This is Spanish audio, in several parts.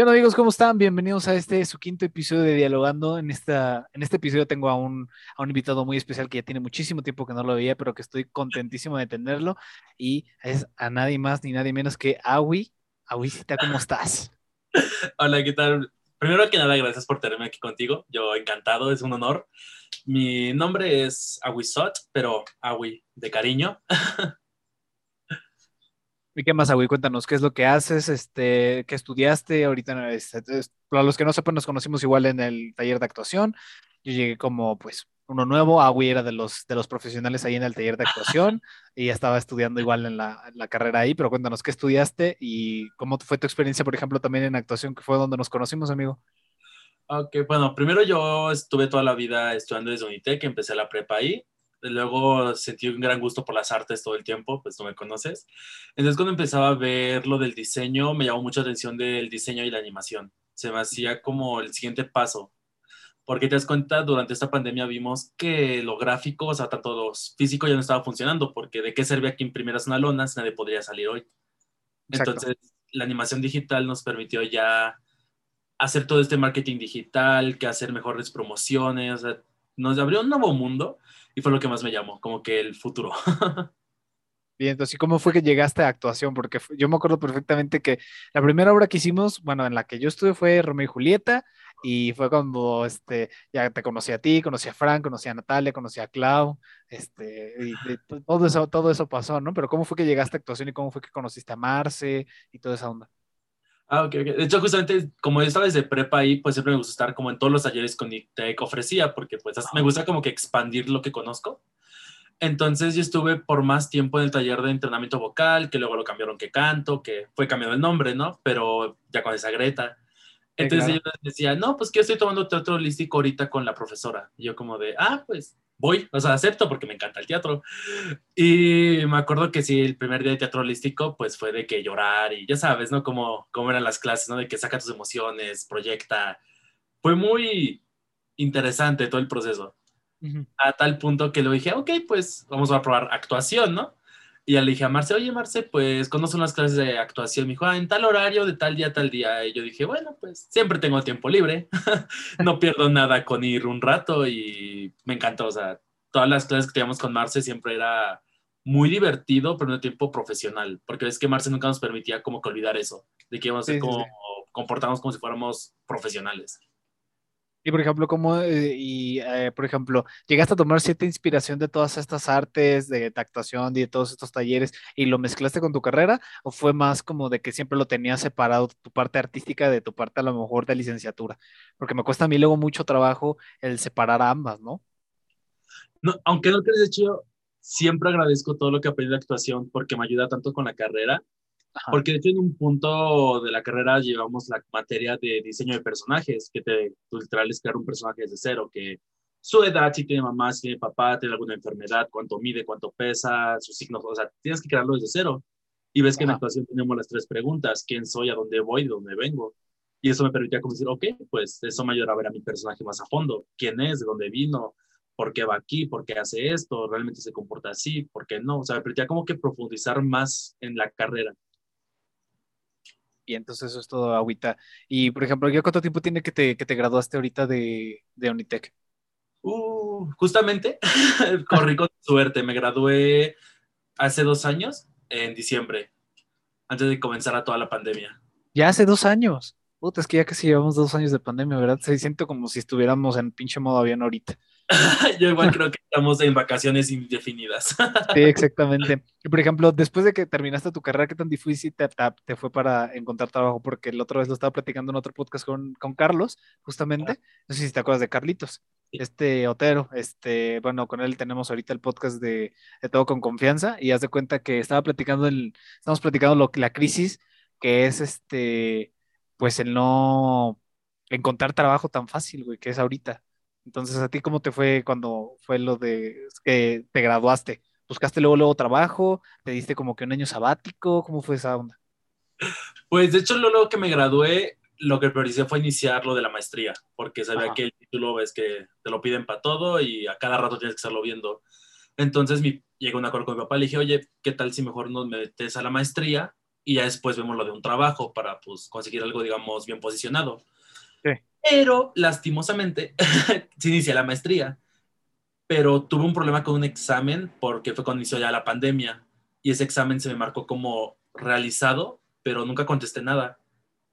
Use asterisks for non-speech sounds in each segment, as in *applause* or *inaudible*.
¿Qué onda amigos? ¿Cómo están? Bienvenidos a este su quinto episodio de Dialogando. En, esta, en este episodio tengo a un, a un invitado muy especial que ya tiene muchísimo tiempo que no lo veía, pero que estoy contentísimo de tenerlo. Y es a nadie más ni nadie menos que Awi. Awisita, ¿cómo estás? *laughs* Hola, ¿qué tal? Primero que nada, gracias por tenerme aquí contigo. Yo encantado, es un honor. Mi nombre es Awisot, pero Awi de cariño. *laughs* ¿Y qué más, Agui? Cuéntanos, ¿qué es lo que haces? Este, ¿Qué estudiaste? Ahorita, este, para los que no sepan, nos conocimos igual en el taller de actuación. Yo llegué como, pues, uno nuevo. Agui era de los, de los profesionales ahí en el taller de actuación *laughs* y estaba estudiando igual en la, en la, carrera ahí. Pero cuéntanos, ¿qué estudiaste y cómo fue tu experiencia, por ejemplo, también en actuación, que fue donde nos conocimos, amigo? Ok, bueno, primero yo estuve toda la vida estudiando desde Unitec, empecé la prepa ahí luego sentí un gran gusto por las artes todo el tiempo, pues tú me conoces. Entonces cuando empezaba a ver lo del diseño, me llamó mucha atención del diseño y la animación. Se me hacía como el siguiente paso. Porque te das cuenta, durante esta pandemia vimos que lo gráfico, o sea, tanto físico ya no estaba funcionando, porque de qué servía que imprimieras una lona si nadie podría salir hoy. Entonces, la animación digital nos permitió ya hacer todo este marketing digital, que hacer mejores promociones, o sea, nos abrió un nuevo mundo y fue lo que más me llamó, como que el futuro. *laughs* Bien, entonces, ¿y cómo fue que llegaste a actuación? Porque yo me acuerdo perfectamente que la primera obra que hicimos, bueno, en la que yo estuve fue Romeo y Julieta, y fue cuando este, ya te conocí a ti, conocí a Frank, conocí a Natalia, conocí a Clau, este, y, todo, eso, todo eso pasó, ¿no? Pero ¿cómo fue que llegaste a actuación y cómo fue que conociste a Marce y toda esa onda? Ah, ok, ok. De hecho, justamente como yo estaba desde prepa ahí, pues siempre me gusta estar como en todos los talleres con ITEC ofrecía, porque pues me gusta como que expandir lo que conozco. Entonces yo estuve por más tiempo en el taller de entrenamiento vocal, que luego lo cambiaron que canto, que fue cambiado el nombre, ¿no? Pero ya con esa Greta. Entonces yo decía, no, pues que yo estoy tomando teatro holístico ahorita con la profesora. Y yo como de, ah, pues voy, o sea, acepto porque me encanta el teatro. Y me acuerdo que sí, el primer día de teatro holístico, pues fue de que llorar y ya sabes, ¿no? Como, cómo eran las clases, ¿no? De que saca tus emociones, proyecta. Fue muy interesante todo el proceso. A tal punto que le dije, ok, pues vamos a probar actuación, ¿no? Y ya le dije a Marce, oye Marce, pues ¿cuándo son las clases de actuación? Me dijo, ah, en tal horario, de tal día, tal día. Y yo dije, bueno, pues siempre tengo tiempo libre, *laughs* no pierdo nada con ir un rato y me encantó. O sea, todas las clases que teníamos con Marce siempre era muy divertido, pero no tiempo profesional, porque es que Marce nunca nos permitía como que olvidar eso, de que íbamos a ser como, comportarnos como si fuéramos profesionales. Y por ejemplo, ¿cómo, eh, y eh, por ejemplo, llegaste a tomar cierta inspiración de todas estas artes, de actuación y de todos estos talleres y lo mezclaste con tu carrera? ¿O fue más como de que siempre lo tenías separado tu parte artística de tu parte a lo mejor de licenciatura? Porque me cuesta a mí luego mucho trabajo el separar ambas, ¿no? No, aunque no crees, de hecho, siempre agradezco todo lo que aprendí de actuación porque me ayuda tanto con la carrera porque de hecho en un punto de la carrera llevamos la materia de diseño de personajes, que te literal es crear un personaje desde cero, que su edad, si tiene mamá, si tiene papá, tiene alguna enfermedad, cuánto mide, cuánto pesa, sus signos, o sea, tienes que crearlo desde cero. Y ves que en la actuación tenemos las tres preguntas, quién soy, a dónde voy, de dónde vengo. Y eso me permitía como decir, ok, pues eso me ayuda a ver a mi personaje más a fondo, quién es, de dónde vino, por qué va aquí, por qué hace esto, realmente se comporta así, por qué no. O sea, me permitía como que profundizar más en la carrera y entonces eso es todo agüita. Y, por ejemplo, ¿ya cuánto tiempo tiene que te, que te graduaste ahorita de, de Unitec? Uh, justamente, *laughs* corrí con suerte, me gradué hace dos años, en diciembre, antes de comenzar a toda la pandemia. Ya hace dos años. Puta, es que ya casi llevamos dos años de pandemia, ¿verdad? Se siento como si estuviéramos en pinche modo avión ahorita. *laughs* Yo igual creo que estamos en vacaciones indefinidas. sí, exactamente. Y por ejemplo, después de que terminaste tu carrera, ¿qué tan difícil te, te, fue para encontrar trabajo? Porque el otra vez lo estaba platicando en otro podcast con, con Carlos, justamente. No sé si te acuerdas de Carlitos, este Otero. Este, bueno, con él tenemos ahorita el podcast de, de Todo con Confianza y haz de cuenta que estaba platicando, el, estamos platicando lo, la crisis que es este pues el no encontrar trabajo tan fácil, güey, que es ahorita. Entonces, ¿a ti cómo te fue cuando fue lo de que te graduaste? ¿Buscaste luego, luego trabajo? ¿Te diste como que un año sabático? ¿Cómo fue esa onda? Pues de hecho, luego que me gradué, lo que prioricé fue iniciar lo de la maestría, porque sabía que el título es que te lo piden para todo y a cada rato tienes que estarlo viendo. Entonces mi, llegó un acuerdo con mi papá, le dije, oye, ¿qué tal si mejor nos metes a la maestría? y ya después vemos lo de un trabajo para pues conseguir algo, digamos, bien posicionado. Pero lastimosamente, *laughs* sí inicié la maestría, pero tuve un problema con un examen porque fue cuando inició ya la pandemia y ese examen se me marcó como realizado, pero nunca contesté nada.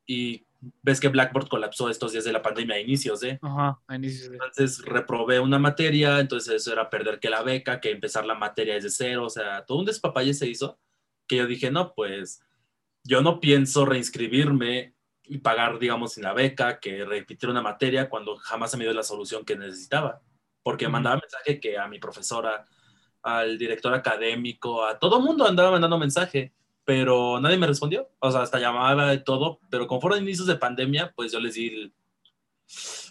Y ves que Blackboard colapsó estos días de la pandemia a inicios, ¿eh? Ajá, a inicios. Entonces reprobé una materia, entonces eso era perder que la beca, que empezar la materia desde cero, o sea, todo un despapalle se hizo, que yo dije, no, pues yo no pienso reinscribirme y pagar, digamos, sin la beca, que repetir una materia cuando jamás se me dio la solución que necesitaba. Porque mandaba mensaje que a mi profesora, al director académico, a todo mundo andaba mandando mensaje, pero nadie me respondió. O sea, hasta llamaba y todo, pero como fueron inicios de pandemia, pues yo les di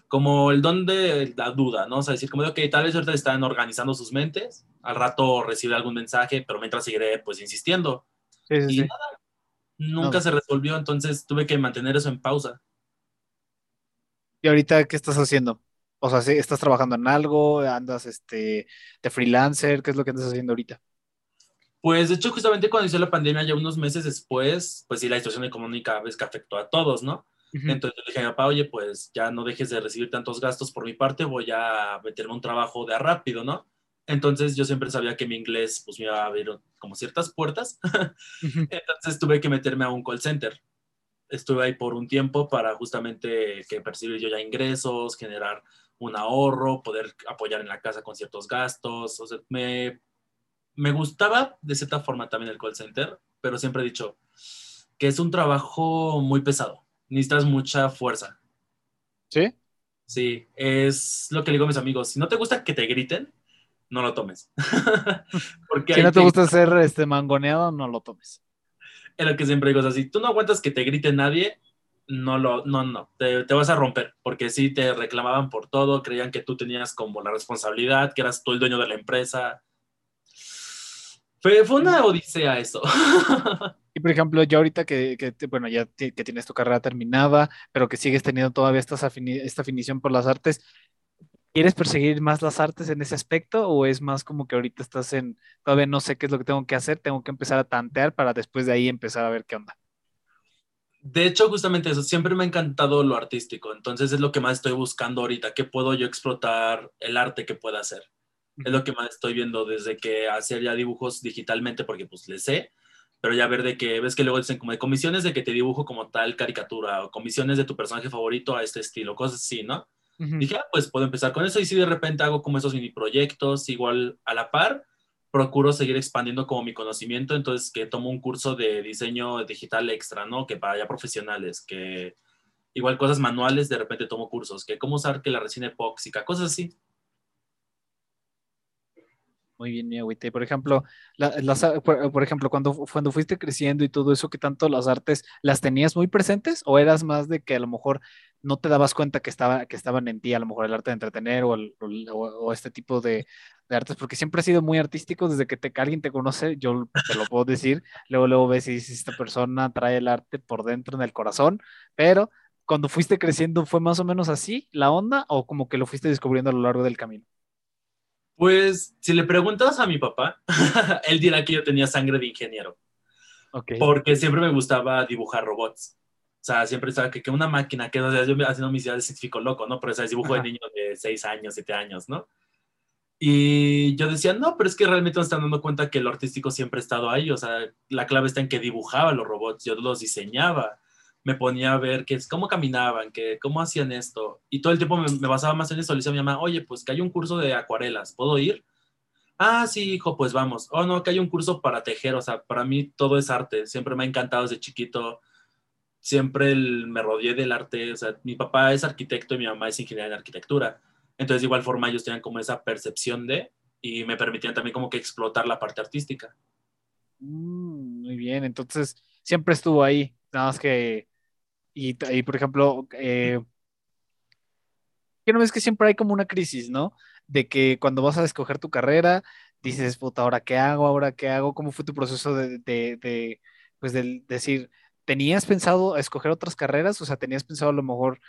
como el don de la duda, ¿no? O sea, decir como de, ok, tal vez ahorita están organizando sus mentes, al rato recibe algún mensaje, pero mientras seguiré pues insistiendo. y nada, nunca se resolvió, entonces tuve que mantener eso en pausa. ¿Y ahorita qué estás haciendo? O sea, ¿estás trabajando en algo? ¿Andas este, de freelancer? ¿Qué es lo que andas haciendo ahorita? Pues de hecho, justamente cuando inició la pandemia, ya unos meses después, pues sí, la situación económica ves que afectó a todos, ¿no? Entonces le dije a mi papá, oye, pues ya no dejes de recibir tantos gastos por mi parte, voy a meterme un trabajo de rápido, ¿no? Entonces yo siempre sabía que mi inglés pues me iba a abrir como ciertas puertas. *laughs* Entonces tuve que meterme a un call center. Estuve ahí por un tiempo para justamente que percibir yo ya ingresos, generar un ahorro, poder apoyar en la casa con ciertos gastos. O sea, me, me gustaba de cierta forma también el call center, pero siempre he dicho que es un trabajo muy pesado. Necesitas mucha fuerza. ¿Sí? Sí, es lo que le digo a mis amigos. Si no te gusta que te griten, no lo tomes. *laughs* Porque si no te, gusta ser este, mangoneado, no lo tomes. Es lo que siempre digo, o sea, si tú no aguantas que te grite nadie, no lo, no, no, te, te, vas a romper, porque si te reclamaban por todo, creían que tú tenías como la responsabilidad, que eras tú el dueño de la empresa. Fue, fue una odisea eso. *laughs* Y por ejemplo, yo ahorita que, que bueno, ya que tienes tu carrera terminada, pero que sigues teniendo todavía esta, esta afinición por las artes, ¿Quieres perseguir más las artes en ese aspecto o es más como que ahorita estás en, todavía no sé qué es lo que tengo que hacer, tengo que empezar a tantear para después de ahí empezar a ver qué onda? De hecho, justamente eso, siempre me ha encantado lo artístico, entonces es lo que más estoy buscando ahorita, qué puedo yo explotar el arte que pueda hacer. Es lo que más estoy viendo desde que hacer ya dibujos digitalmente, porque pues le sé, pero ya ver de que ves que luego dicen como de comisiones de que te dibujo como tal caricatura o comisiones de tu personaje favorito a este estilo, cosas así, ¿no? Dije, ah, pues puedo empezar con eso y si de repente hago como esos mini proyectos, igual a la par, procuro seguir expandiendo como mi conocimiento, entonces que tomo un curso de diseño digital extra, ¿no? Que para ya profesionales, que igual cosas manuales, de repente tomo cursos, que cómo usar que la resina epóxica, cosas así. Muy bien, mi agüita. Y por ejemplo, por, ejemplo, cuando, cuando fuiste creciendo y todo eso, ¿qué tanto las artes las tenías muy presentes o eras más de que a lo mejor no te dabas cuenta que, estaba, que estaban en ti, a lo mejor el arte de entretener o, o, este tipo de, artes? Porque siempre ha sido muy artístico desde que, te, alguien te conoce, yo te lo puedo decir, luego, luego ves si esta persona trae el arte por dentro en el corazón, pero cuando fuiste creciendo, ¿fue más o menos así la onda o como que lo fuiste descubriendo a lo largo del camino? Pues si le preguntas a mi papá, *laughs* él dirá que yo tenía sangre de ingeniero. Porque siempre me gustaba dibujar robots. O sea, siempre estaba que, que una máquina, que no sé, yo haciendo mis ideas de científico loco, ¿no? Pero o dibujo de niños de 6 años, 7 años, ¿no? Y yo decía, no, pero es que realmente me están dando cuenta que lo artístico siempre ha estado ahí. O sea, la clave está en que dibujaba los robots, yo los diseñaba me ponía a ver que, cómo caminaban, que, cómo hacían esto. Y todo el tiempo me, basaba más en eso. Le decía a mi mamá, oye, pues que hay un curso de acuarelas, ¿puedo ir? Ah, sí, hijo, pues vamos. Oh, no, que hay un curso para tejer. O sea, para mí todo es arte. Siempre me ha encantado desde chiquito. Siempre me rodeé del arte. O sea, mi papá es arquitecto y mi mamá es ingeniera en arquitectura. Entonces, de igual forma, ellos tenían como esa percepción de y me permitían también como que explotar la parte artística. Mm, muy bien, entonces siempre estuvo ahí, nada más que y, por ejemplo, eh, ¿qué no ves que siempre hay como una crisis, ¿no? De que cuando vas a escoger tu carrera, dices, puta, ¿ahora qué hago? ¿Ahora qué hago? ¿Cómo fue tu proceso de, de, pues, de decir, ¿tenías pensado escoger otras carreras? O sea, ¿tenías pensado a lo mejor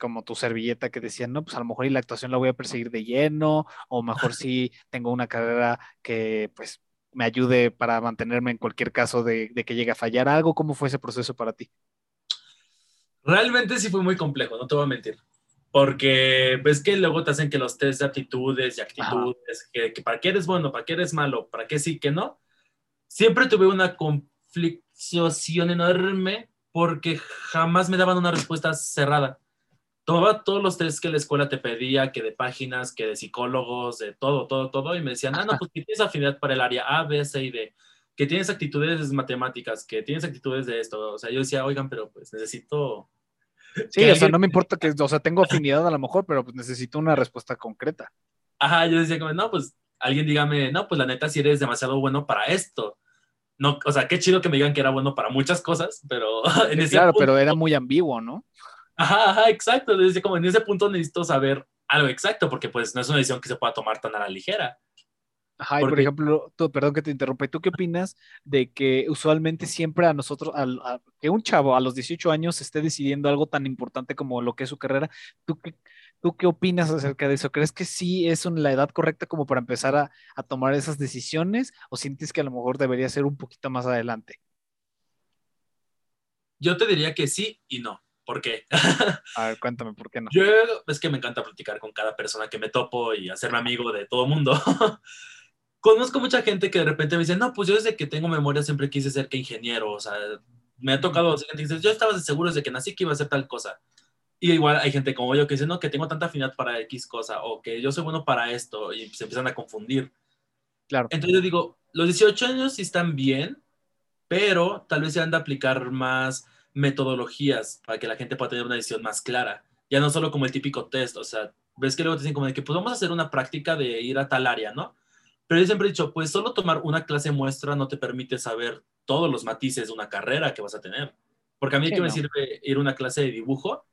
como tu servilleta que decían, no, pues a lo mejor y la actuación la voy a perseguir de lleno, o mejor *laughs* si tengo una carrera que, pues, me ayude para mantenerme en cualquier caso de, de que llegue a fallar algo. ¿Cómo fue ese proceso para ti? Realmente sí fue muy complejo, no te voy a mentir. Porque ves que luego te hacen que los test de aptitudes y actitudes, que, que, para qué eres bueno, para qué eres malo, para qué sí, que no. Siempre tuve una conflictuación enorme porque jamás me daban una respuesta cerrada. Tomaba todos los test que la escuela te pedía, que de páginas, que de psicólogos, de todo, todo, todo, y me decían, ah, no, pues tienes afinidad para el área A, B, C y D, que tienes actitudes matemáticas, que tienes actitudes de esto. O sea, yo decía, oigan, pero pues necesito Sí, o sea, no me importa que, o sea, tengo *laughs* afinidad a lo mejor, pero pues necesito una respuesta concreta. Ajá, yo decía como, no, pues alguien dígame, no, pues la neta, si eres demasiado bueno para esto. No, o sea, qué chido que me digan que era bueno para muchas cosas, pero *laughs* en ese Claro, pero era muy ambiguo, ¿no? Ajá, ajá, exacto. Decía como en ese punto necesito saber algo exacto, porque pues no es una decisión que se pueda tomar tan a la ligera. Ajá, y por ejemplo, tú, perdón que te interrumpa, ¿y tú qué opinas de que usualmente siempre a nosotros, a, que un chavo a los 18 años esté decidiendo algo tan importante como lo que es su carrera? ¿Tú qué, tú qué opinas acerca de eso? ¿Crees que sí es la edad correcta como para empezar a, a tomar esas decisiones o sientes que a lo mejor debería ser un poquito más adelante? Yo te diría que sí y no. ¿Por qué? *laughs* A ver, cuéntame, ¿por qué no? Yo es que me encanta platicar con cada persona que me topo y hacerme amigo de todo el mundo. *laughs* conozco mucha gente que de repente me dice, no, pues yo desde que tengo memoria siempre quise ser que ingeniero, o sea, me ha tocado gente que dice, yo estaba seguro desde que nací que iba a hacer tal cosa. Y igual hay gente como yo que dice, no, que tengo tanta afinidad para X cosa, o que yo soy bueno para esto, y se empiezan a confundir. Claro. Entonces yo digo, los 18 años sí están bien, pero tal vez se han de aplicar más metodologías para que la gente pueda tener una decisión más clara. Ya no solo como el típico test, o sea, ves que luego te dicen como de que pues vamos a hacer una práctica de ir a tal área, ¿no? Pero yo siempre he dicho, pues solo tomar una clase muestra no te permite saber todos los matices de una carrera que vas a tener. Porque a mí, ¿qué me sirve ir a una clase de dibujo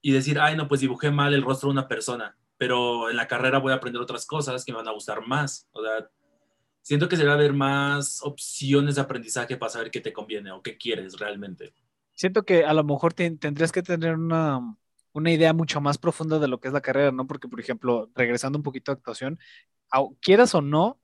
y decir, ay, no, pues dibujé mal el rostro de una persona, pero en la carrera voy a aprender otras cosas que me van a gustar más? O sea, siento que se va a haber más opciones de aprendizaje para saber qué te conviene o qué quieres realmente. Siento que a lo mejor tendrías que tener una, una idea mucho más profunda de lo que es la carrera, ¿no? Porque, por ejemplo, regresando un poquito a actuación, quieras o no,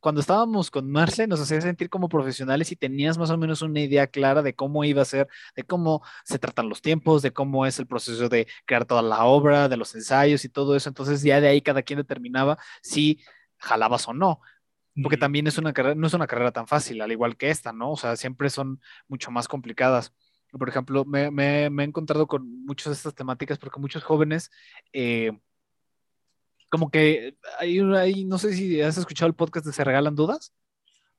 cuando estábamos con Marce nos hacía sentir como profesionales y tenías más o menos una idea clara de cómo iba a ser, de cómo se tratan los tiempos, de cómo es el proceso de crear toda la obra, de los ensayos y todo eso. Entonces ya de ahí cada quien determinaba si jalabas o no. Porque también es una carrera, no es una carrera tan fácil, al igual que esta, ¿no? O sea, siempre son mucho más complicadas. Por ejemplo, me, me, he encontrado con muchas de estas temáticas porque muchos jóvenes eh, como que hay, hay, no sé si has escuchado el podcast de Se Regalan Dudas.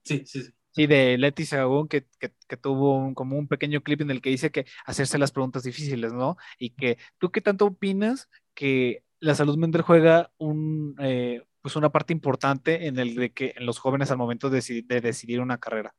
Sí, sí, sí. Sí, de Leti Sagún, que, que, que, tuvo como un pequeño clip en el que dice que hacerse las preguntas difíciles, ¿no? Y que tú qué tanto opinas que la salud mental juega un, eh, pues una parte importante en el de que en los jóvenes al momento de, de decidir una carrera.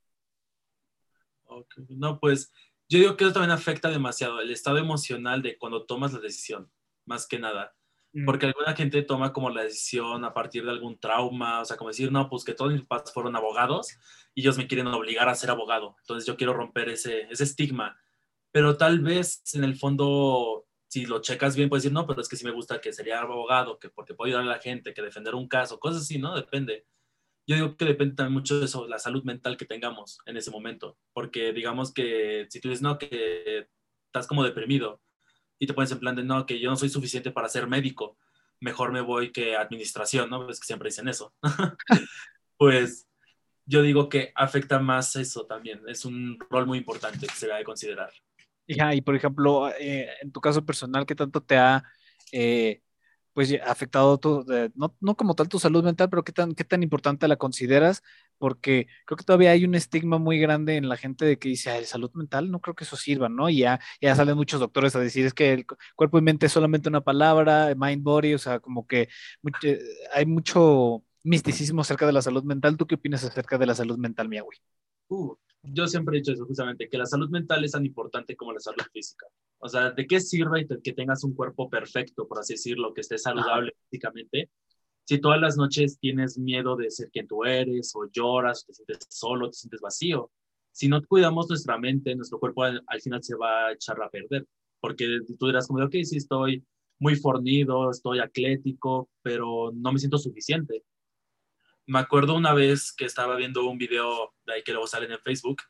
Okay. No, pues yo digo que eso también afecta demasiado el estado emocional de cuando tomas la decisión, más que nada. Mm. Porque alguna gente toma como la decisión a partir de algún trauma, o sea, como decir, no, pues que todos mis padres fueron abogados y ellos me quieren obligar a ser abogado. Entonces yo quiero romper ese, ese estigma. Pero tal vez en el fondo, si lo checas bien, puedes decir, no, pero es que sí me gusta que sería abogado, que porque puedo ayudar a la gente, que defender un caso, cosas así, ¿no? Depende. Yo digo que depende también mucho de eso, la salud mental que tengamos en ese momento. Porque digamos que si tú dices, no, que estás como deprimido, y te pones en plan de, no, que yo no soy suficiente para ser médico, mejor me voy que administración, ¿no? Es que siempre dicen eso. *laughs* pues yo digo que afecta más eso también, es un rol muy importante que se debe considerar. y por ejemplo, eh, en tu caso personal, ¿qué tanto te ha eh, pues afectado tu, no, no, como tal tu salud mental, pero qué tan, qué tan importante la consideras, porque creo que todavía hay un estigma muy grande en la gente de que dice, Ay, salud mental, no creo que eso sirva, ¿no? Y ya, ya salen muchos doctores a decir, es que el cuerpo y mente es solamente una palabra, mind body, o sea, como que eh, hay mucho misticismo acerca de la salud mental. ¿Tú qué opinas acerca de la salud mental, Miawi? Uh, yo siempre he dicho eso justamente, que la salud mental es tan importante como la salud física. O sea, ¿de qué sirve que tengas un cuerpo perfecto, por así decirlo, que esté saludable físicamente? Si todas las noches tienes miedo de ser quien tú eres, o lloras, o te sientes solo, te sientes vacío. Si no cuidamos nuestra mente, nuestro cuerpo al, final se va a echar a perder. Porque tú dirás como, ok, sí, estoy muy fornido, estoy atlético, pero no me siento suficiente. Me acuerdo una vez que estaba viendo un video de ahí que luego salen en Facebook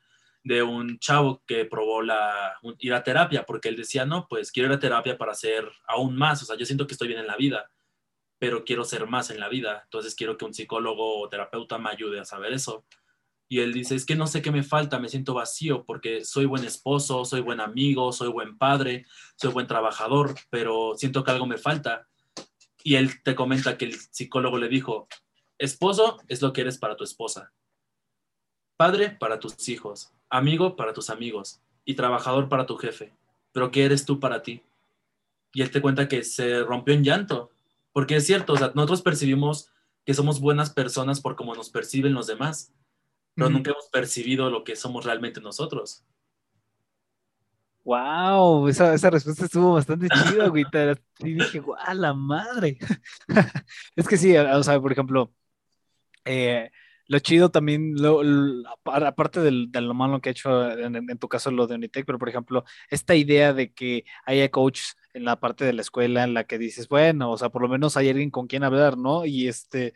de un chavo que probó la, ir a terapia porque él decía, no, pues quiero ir a terapia para ser aún más, o sea, yo siento que estoy bien en la vida, pero quiero ser más en la vida, entonces quiero que un psicólogo o terapeuta me ayude a saber eso. Y él dice, es que no sé qué me falta, me siento vacío porque soy buen esposo, soy buen amigo, soy buen padre, soy buen trabajador, pero siento que algo me falta. Y él te comenta que el psicólogo le dijo, esposo es lo que eres para tu esposa, padre para tus hijos, amigo para tus amigos y trabajador para tu jefe. Pero ¿qué eres tú para ti? Y él te cuenta que se rompió en llanto, porque es cierto, o sea, nosotros percibimos que somos buenas personas por cómo nos perciben los demás, pero nunca hemos percibido lo que somos realmente nosotros. Wow, esa, esa respuesta estuvo bastante chida, güey. Y dije, guau, la madre. *laughs* es que sí, o sea, por ejemplo, eh, lo chido también, aparte de lo malo que ha hecho en, tu caso lo de Unitec, pero por ejemplo, esta idea de que haya coaches en la parte de la escuela en la que dices, bueno, o sea, por lo menos hay alguien con quien hablar, ¿no? Y este,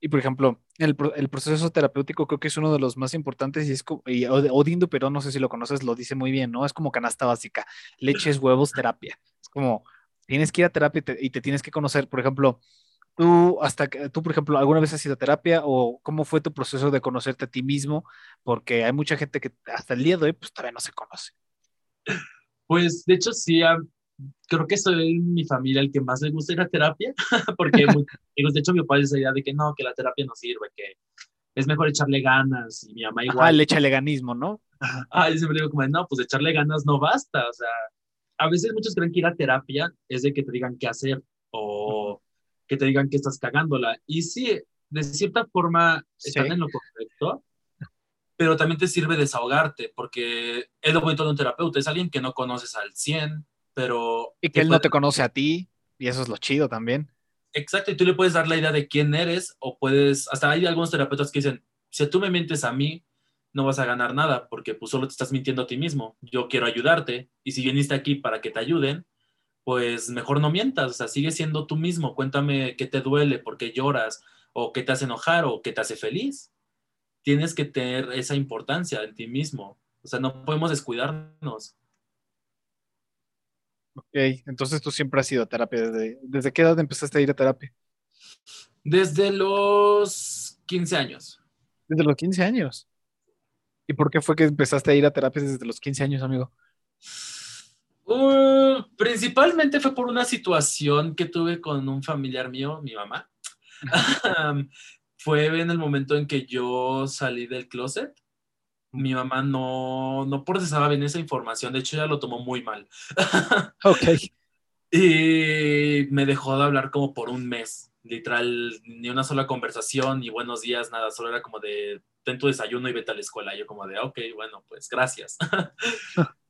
y por ejemplo, el, proceso terapéutico creo que es uno de los más importantes y es y Odindo, pero no sé si lo conoces, lo dice muy bien, ¿no? Es como canasta básica, leches, huevos, terapia. Es como, tienes que ir a terapia y te, tienes que conocer, por ejemplo, tú, hasta que, tú, por ejemplo, ¿alguna vez has ido a terapia o cómo fue tu proceso de conocerte a ti mismo? Porque hay mucha gente que hasta el día de hoy, pues todavía no se conoce. Pues, de hecho, sí, creo que soy mi familia el que más le gusta ir a terapia, *laughs* porque *laughs* de hecho mi papá dice idea de que no, que la terapia no sirve, que es mejor echarle ganas, y mi mamá igual. Ah, le echa leganismo, ¿no? Ah, yo siempre digo como, no, pues echarle ganas no basta, o sea, a veces muchos creen que ir a terapia es de que te digan qué hacer, o que te digan que estás cagándola, y sí, de cierta forma están en lo correcto, pero también te sirve desahogarte, porque es lo bonito de un terapeuta, es alguien que no conoces al 100, pero... Y que él no te conoce a ti, y eso es lo chido también. Exacto, y tú le puedes dar la idea de quién eres, o puedes, hasta hay algunos terapeutas que dicen, si tú me mientes a mí, no vas a ganar nada, porque pues solo te estás mintiendo a ti mismo. Yo quiero ayudarte, y si viniste aquí para que te ayuden, pues mejor no mientas, o sea, sigue siendo tú mismo, cuéntame qué te duele, por qué lloras, o qué te hace enojar, o qué te hace feliz. Tienes que tener esa importancia en ti mismo, o sea, no podemos descuidarnos. Ok, entonces tú siempre has ido a terapia. ¿Desde, ¿Desde qué edad empezaste a ir a terapia? Desde los 15 años. Desde los 15 años. ¿Y por qué fue que empezaste a ir a terapia desde los 15 años, amigo? Uh, principalmente fue por una situación que tuve con un familiar mío, mi mamá. *laughs* *laughs* fue en el momento en que yo salí del closet mi mamá no, no procesaba bien esa información, de hecho ella lo tomó muy mal. *laughs* ok. Y me dejó de hablar como por un mes, literal, ni una sola conversación, ni buenos días, nada, solo era como de, ten tu desayuno y vete a la escuela. yo como de, ok, bueno, pues gracias.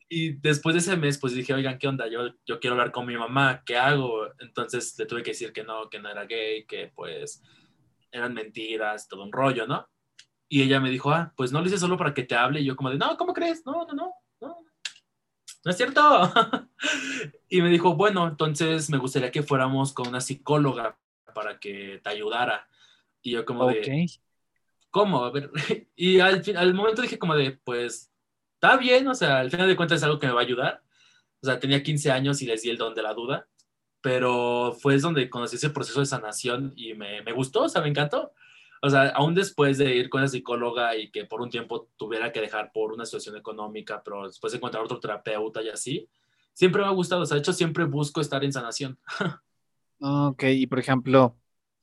Y después de ese mes, pues dije, oigan, ¿qué onda? Yo, yo quiero hablar con mi mamá, ¿qué hago? Entonces le tuve que decir que no, que no era gay, que pues eran mentiras, todo un rollo, ¿no? Y ella me dijo, ah, pues no lo hice solo para que te hable. Y yo como de, no, ¿cómo crees? No, no, no, no, no es cierto. *laughs* y me dijo, bueno, entonces me gustaría que fuéramos con una psicóloga para que te ayudara. Y yo como de, ¿cómo? A ver, *laughs* y al, al momento dije como de, pues, está bien, o sea, al final de cuentas es algo que me va a ayudar. O sea, tenía 15 años y les di el don de la duda, pero fue donde conocí ese proceso de sanación y me, me gustó, o sea, me encantó o sea, aún después de ir con la psicóloga y que por un tiempo tuviera que dejar por una situación económica, pero después de encontrar otro terapeuta y así, siempre me ha gustado, o sea, de hecho siempre busco estar en sanación. *laughs* ok, y por ejemplo,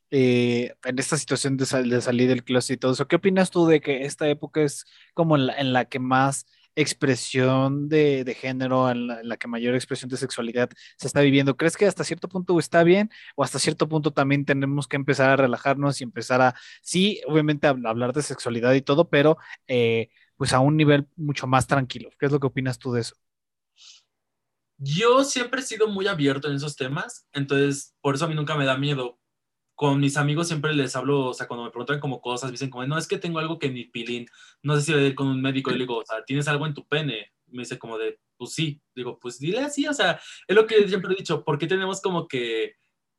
eh, en esta situación de, de, salir del closet y todo eso, ¿qué opinas tú de que esta época es como en la que más expresión de, género, en la, que mayor expresión de sexualidad se está viviendo. ¿Crees que hasta cierto punto está bien o hasta cierto punto también tenemos que empezar a relajarnos y empezar a, sí, obviamente hablar de sexualidad y todo, pero eh, pues a un nivel mucho más tranquilo? ¿Qué es lo que opinas tú de eso? Yo siempre he sido muy abierto en esos temas, entonces por eso a mí nunca me da miedo, con mis amigos siempre les hablo, o sea, cuando me preguntan como cosas, me dicen como, no, es que tengo algo que mi pilín, no sé si voy a ir con un médico, y le digo, o sea, ¿tienes algo en tu pene? Me dice como de, pues sí, digo, pues dile así, o sea, es lo que siempre he dicho, ¿por qué tenemos como que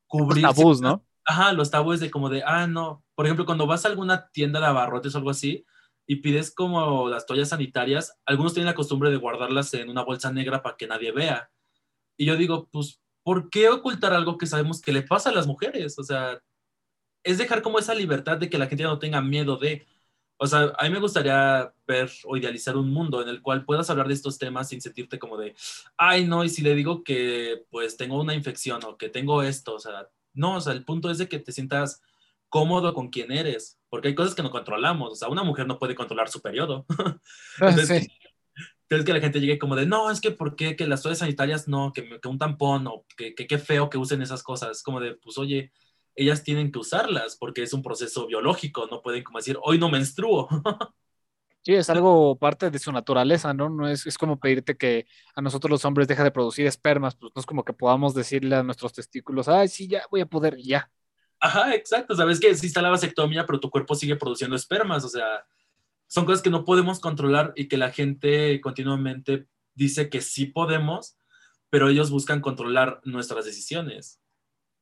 cubrir... Los tabús, ¿no? Ajá, los tabúes de como de, ah, no, Por ejemplo, cuando vas a alguna tienda de abarrotes o algo así y pides como las toallas sanitarias, algunos tienen la costumbre de guardarlas en una bolsa negra para que nadie vea. Y yo digo, pues, ¿por qué ocultar algo que sabemos que le pasa a las mujeres? O sea, es dejar como esa libertad de que la gente no tenga miedo de... O sea, a mí me gustaría ver o idealizar un mundo en el cual puedas hablar de estos temas sin sentirte como de, ay, no, y si le digo que pues tengo una infección o que tengo esto, o sea, no, o sea, el punto es de que te sientas cómodo con quien eres, porque hay cosas que no controlamos, o sea, una mujer no puede controlar su periodo. *laughs* Ah, Entonces, sí. entonces que la gente llegue como de, no, es que ¿por qué? Que las toallas sanitarias no, que, que un tampón o que, que qué feo que usen esas cosas. Como de, pues oye, ellas tienen que usarlas porque es un proceso biológico, no pueden como decir, hoy no menstruo. *laughs* Sí, es algo parte de su naturaleza, ¿no? No es, es como pedirte que a nosotros los hombres deja de producir espermas, pues no es como que podamos decirle a nuestros testículos, ay, sí, ya voy a poder, ya. Ajá, exacto. Sabes que está la vasectomía, pero tu cuerpo sigue produciendo espermas. O sea, son cosas que no podemos controlar y que la gente continuamente dice que sí podemos, pero ellos buscan controlar nuestras decisiones.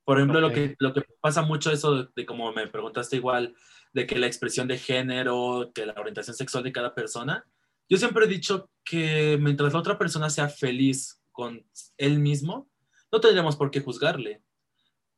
Por ejemplo, lo, Ok. que, lo que pasa mucho eso de, de como me preguntaste igual, de que la expresión de género, que la orientación sexual de cada persona, yo siempre he dicho que mientras la otra persona sea feliz con él mismo, no tendríamos por qué juzgarle.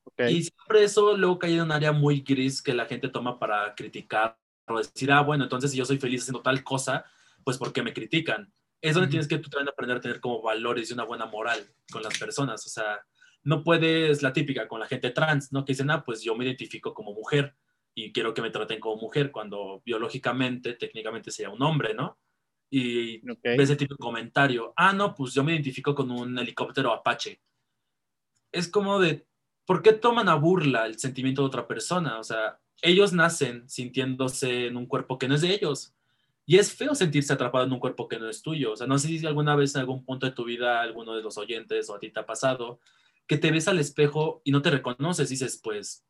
Ok. Y siempre eso luego cae en un área muy gris que la gente toma para criticar o decir, ah, bueno, entonces si yo soy feliz haciendo tal cosa, pues ¿por qué me critican? Es donde tienes que tú también aprender a tener como valores y una buena moral con las personas. O sea, no puedes, la típica con la gente trans, ¿no? Que dicen, ah, pues yo me identifico como mujer y quiero que me traten como mujer cuando biológicamente, técnicamente sería un hombre, ¿no? Y ves ese tipo de comentario, ah, no, pues yo me identifico con un helicóptero Apache. Es como de, ¿por qué toman a burla el sentimiento de otra persona? O sea, ellos nacen sintiéndose en un cuerpo que no es de ellos. Y es feo sentirse atrapado en un cuerpo que no es tuyo. O sea, no sé si alguna vez en algún punto de tu vida, alguno de los oyentes o a ti te ha pasado, que te ves al espejo y no te reconoces. Dices, pues,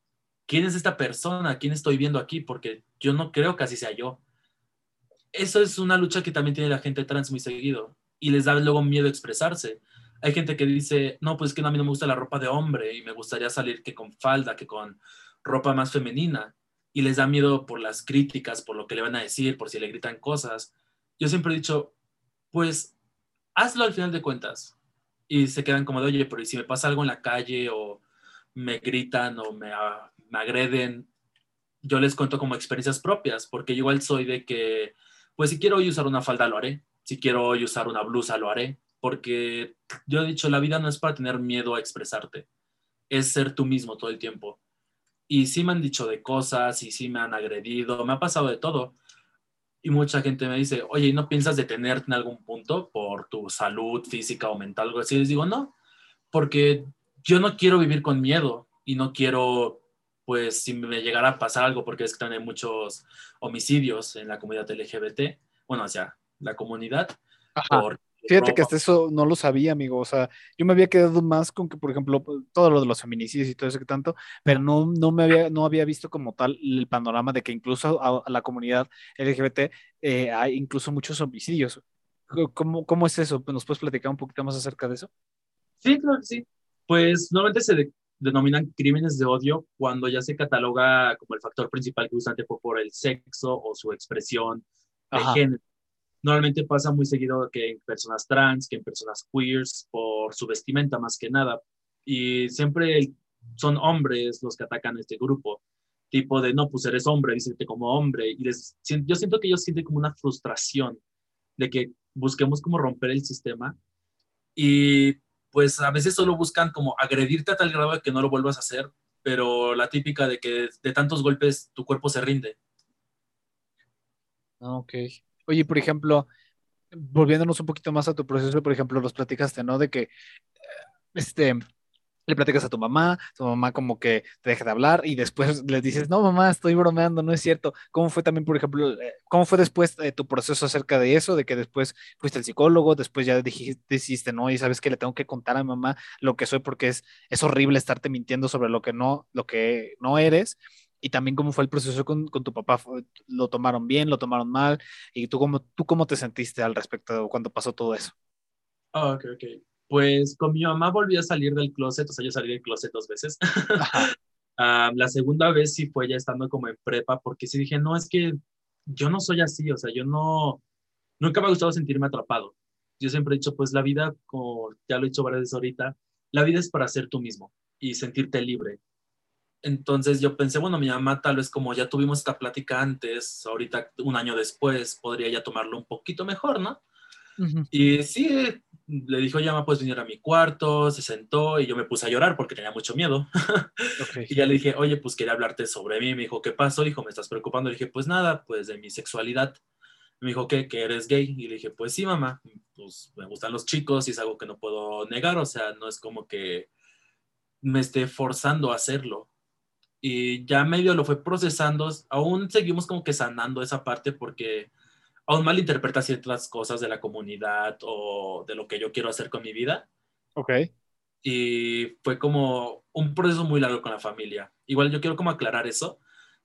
¿quién es esta persona? ¿Quién estoy viendo aquí? Porque yo no creo que así sea yo. Eso es una lucha que también tiene la gente trans muy seguido y les da luego miedo expresarse. Hay gente que dice, no, pues que a mí no me gusta la ropa de hombre y me gustaría salir que con falda, que con ropa más femenina. Y les da miedo por las críticas, por lo que le van a decir, por si le gritan cosas. Yo siempre he dicho, pues hazlo al final de cuentas. Y se quedan como de, oye, pero ¿y si me pasa algo en la calle o me gritan o me, me agreden? Yo les cuento como experiencias propias, porque yo igual soy de que, pues si quiero hoy usar una falda, lo haré. Si quiero hoy usar una blusa, lo haré. Porque yo he dicho, la vida no es para tener miedo a expresarte, es ser tú mismo todo el tiempo. Y sí me han dicho de cosas y sí me han agredido, me ha pasado de todo. Y mucha gente me dice, oye, ¿y no piensas detenerte en algún punto por tu salud física o mental? Algo así. Les digo, no, porque yo no quiero vivir con miedo y no quiero, pues, si me llegara a pasar algo, porque es que también hay muchos homicidios en la comunidad LGBT, bueno, hacia la comunidad, Ajá. por Fíjate que hasta eso no lo sabía, amigo. O sea, yo me había quedado más con que, por ejemplo, todo lo de los feminicidios y todo eso que tanto, pero no, no me había, no había visto como tal el panorama de que incluso a, a la comunidad LGBT eh, hay incluso muchos homicidios. ¿Cómo, ¿Cómo es eso? ¿Nos puedes platicar un poquito más acerca de eso? Sí, claro que sí. Pues normalmente se de- denominan crímenes de odio cuando ya se cataloga como el factor principal que justamente fue por el sexo o su expresión de Ajá. género. Normalmente pasa muy seguido que en personas trans, que en personas queers, por su vestimenta más que nada. Y siempre son hombres los que atacan a este grupo. Tipo de, no, pues eres hombre, dícete como hombre. Y les, yo siento que ellos sienten como una frustración de que busquemos como romper el sistema. Y pues a veces solo buscan como agredirte a tal grado que no lo vuelvas a hacer, pero la típica de que de tantos golpes tu cuerpo se rinde. Ah, Ok. Oye, por ejemplo, volviéndonos un poquito más a tu proceso, por ejemplo, los platicaste, ¿no? De que, este, le platicas a tu mamá, tu mamá como que te deja de hablar y después *laughs* le dices, no, mamá, estoy bromeando, no es cierto. ¿Cómo fue también, por ejemplo, eh, cómo fue después eh, tu proceso acerca de eso, de que después fuiste al psicólogo, después ya dijiste, dijiste, no, y sabes que le tengo que contar a mi mamá lo que soy porque es, es horrible estarte mintiendo sobre lo que no, lo que no eres? Y también cómo fue el proceso con, con tu papá, ¿Fue- ¿lo tomaron bien, lo tomaron mal? ¿Y tú cómo, tú cómo te sentiste al respecto cuando pasó todo eso? Ah, ok, ok. Pues con mi mamá volví a salir del closet, o sea, yo salí del closet dos veces. *laughs* Ah, la segunda vez sí fue ya estando como en prepa, porque sí dije, no, es que yo no soy así, o sea, yo no, nunca me ha gustado sentirme atrapado. Yo siempre he dicho, pues la vida, como ya lo he dicho varias veces ahorita, la vida es para ser tú mismo y sentirte libre. Entonces yo pensé, bueno, mi mamá tal vez como ya tuvimos esta plática antes, ahorita un año después podría ya tomarlo un poquito mejor, ¿no? Y sí, le dijo, llama, pues venir a mi cuarto, se sentó y yo me puse a llorar porque tenía mucho miedo. *laughs* y ya le dije, oye, pues quería hablarte sobre mí. Me dijo, ¿qué pasó? Dijo, ¿me estás preocupando? Le dije, pues nada, pues de mi sexualidad. Me dijo, ¿qué? ¿Que eres gay? Y le dije, pues sí, mamá, pues me gustan los chicos y es algo que no puedo negar, o sea, no es como que me esté forzando a hacerlo. Y ya medio lo fue procesando, aún seguimos como que sanando esa parte porque aún malinterpreta ciertas cosas de la comunidad o de lo que yo quiero hacer con mi vida. Ok. Y fue como un proceso muy largo con la familia. Igual yo quiero como aclarar eso,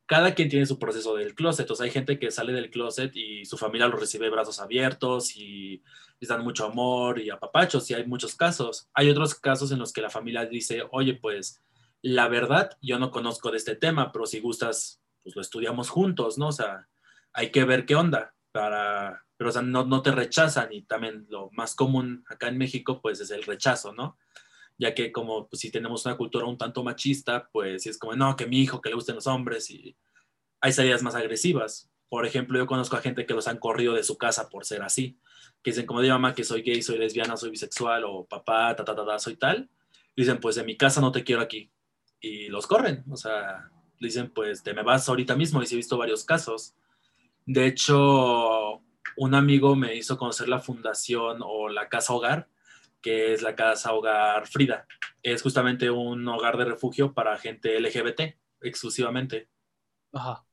cada quien tiene su proceso del closet. O sea, hay gente que sale del closet y su familia lo recibe brazos abiertos y les dan mucho amor y apapachos, y hay muchos casos. Hay otros casos en los que la familia dice, oye, pues la verdad, yo no conozco de este tema, pero si gustas, pues lo estudiamos juntos, ¿no? O sea, hay que ver qué onda para, pero o sea, no, no te rechazan y también lo más común acá en México, pues es el rechazo, ¿no? ya que como pues, si tenemos una cultura un tanto machista, pues es como, no, que mi hijo, que le gusten los hombres y hay salidas más agresivas. Por ejemplo, yo conozco a gente que los han corrido de su casa por ser así, que dicen como de mamá que soy gay, soy lesbiana, soy bisexual o papá, ta, ta, ta, ta soy tal. Dicen, pues de mi casa no te quiero aquí. Y los corren, o sea, dicen, pues te me vas ahorita mismo y sí he visto varios casos. De hecho, un amigo me hizo conocer la fundación o la casa hogar, que es la Casa Hogar Frida. Es justamente un hogar de refugio para gente LGBT exclusivamente. Ajá.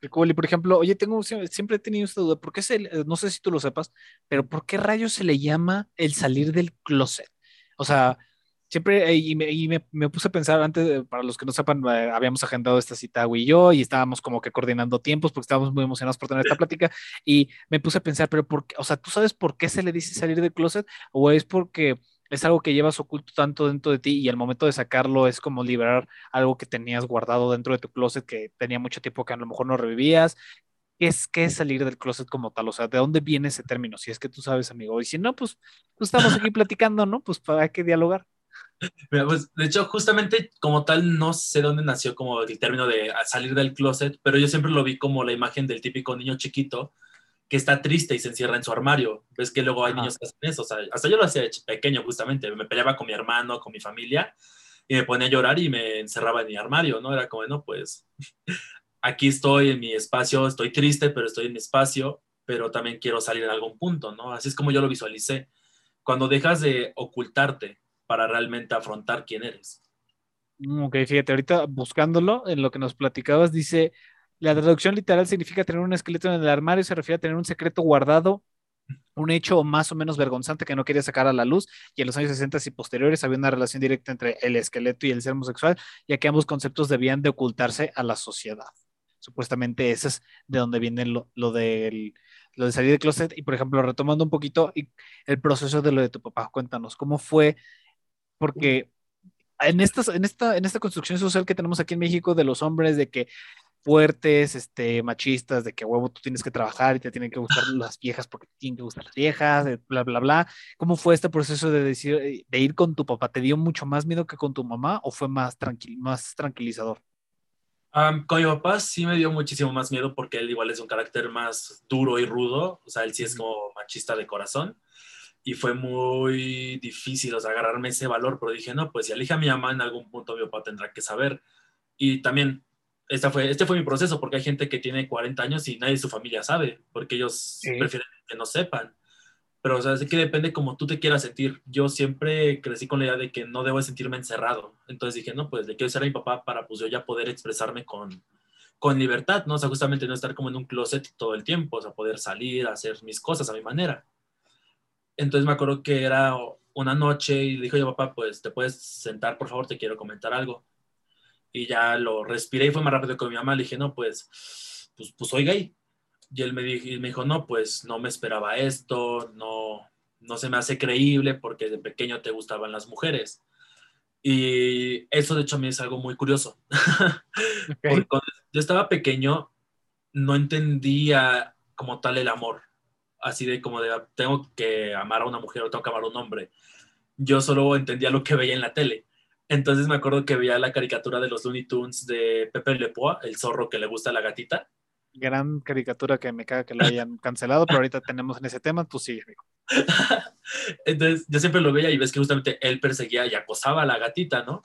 Qué cool. Por ejemplo, oye, tengo siempre he tenido esta duda, ¿por qué se, no sé si tú lo sepas, pero ¿por qué rayos se le llama el salir del closet? O sea, siempre, eh, y, me, puse a pensar antes, para los que no sepan, eh, habíamos agendado esta cita, y yo, y estábamos como que coordinando tiempos porque estábamos muy emocionados por tener esta plática, y me puse a pensar, pero ¿por qué? O sea, ¿tú sabes por qué se le dice salir del closet? ¿O es porque es algo que llevas oculto tanto dentro de ti y al momento de sacarlo es como liberar algo que tenías guardado dentro de tu closet que tenía mucho tiempo que a lo mejor no revivías? ¿Qué es, qué es salir del closet como tal? O sea, ¿de dónde viene ese término? Si es que tú sabes, amigo. Y si no, pues, pues estamos aquí platicando, ¿no? Pues para qué dialogar. *laughs* Pues, de hecho, justamente como tal, no sé dónde nació como el término de salir del closet, pero yo siempre lo vi como la imagen del típico niño chiquito que está triste y se encierra en su armario. Ves que luego hay niños que hacen eso. O sea, hasta yo lo hacía pequeño, justamente. Me peleaba con mi hermano, con mi familia, y me ponía a llorar y me encerraba en mi armario, ¿no? Era como, no, pues *laughs* aquí estoy en mi espacio, estoy triste, pero estoy en mi espacio, pero también quiero salir en algún punto, ¿no? Así es como yo lo visualicé. Cuando dejas de ocultarte para realmente afrontar quién eres. Mm, ok, fíjate, ahorita buscándolo, en lo que nos platicabas, dice, la traducción literal significa tener un esqueleto en el armario, se refiere a tener un secreto guardado, un hecho más o menos vergonzante que no quería sacar a la luz, y en los años 60 y posteriores había una relación directa entre el esqueleto y el ser homosexual, ya que ambos conceptos debían de ocultarse a la sociedad. Supuestamente ese es de donde viene lo, lo del lo de salir del closet y por ejemplo retomando un poquito el proceso de lo de tu papá, cuéntanos cómo fue porque en, estas, en, esta, en esta construcción social que tenemos aquí en México de los hombres, de que fuertes, este, machistas, de que huevo tú tienes que trabajar y te tienen que gustar las viejas porque te tienen que gustar las viejas, bla, bla, bla. ¿Cómo fue este proceso de, decir, eh, de ir con tu papá? ¿Te dio mucho más miedo que con tu mamá o fue más, tranquil, más tranquilizador? con mi papá sí me dio muchísimo más miedo porque él igual es un carácter más duro y rudo, o sea, él sí es como machista de corazón y fue muy difícil, o sea, agarrarme ese valor, pero dije, no, pues si elige a mi mamá en algún punto mi papá tendrá que saber. Y también, esta fue, este fue mi proceso, porque hay gente que tiene 40 años y nadie de su familia sabe, porque ellos prefieren que no sepan. Pero, o sea, es que depende como tú te quieras sentir. Yo siempre crecí con la idea de que no debo sentirme encerrado. Entonces dije, no, pues le quiero ser a mi papá para pues yo ya poder expresarme con, con libertad, ¿no? O sea, justamente no estar como en un closet todo el tiempo, o sea, poder salir, hacer mis cosas a mi manera. Entonces me acuerdo que era una noche y le dijo yo, papá, pues te puedes sentar, por favor, te quiero comentar algo. Y ya lo respiré y fue más rápido que mi mamá. Le dije, no, pues, pues, pues soy gay. Y él me dijo, me dijo, no, pues no me esperaba esto, no, no se me hace creíble porque de pequeño te gustaban las mujeres. Y eso de hecho a mí es algo muy curioso. *laughs* Porque cuando yo estaba pequeño no entendía como tal el amor. Así de como de tengo que amar a una mujer o tengo que amar a un hombre. Yo solo entendía lo que veía en la tele. Entonces me acuerdo que veía la caricatura de los Looney Tunes de Pepe Le Poix, el zorro que le gusta a la gatita. Gran caricatura que me caga que la hayan cancelado, pero ahorita tenemos en ese tema, tú sigue, amigo. *laughs* Entonces yo siempre lo veía y ves que justamente él perseguía y acosaba a la gatita, ¿no?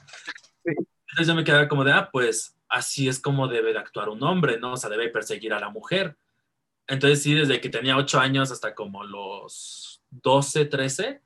Entonces yo me quedaba como de, ah, pues así es como debe de actuar un hombre, ¿no? O sea, debe perseguir a la mujer. Entonces sí, desde que tenía 8 años hasta como los 12, 13,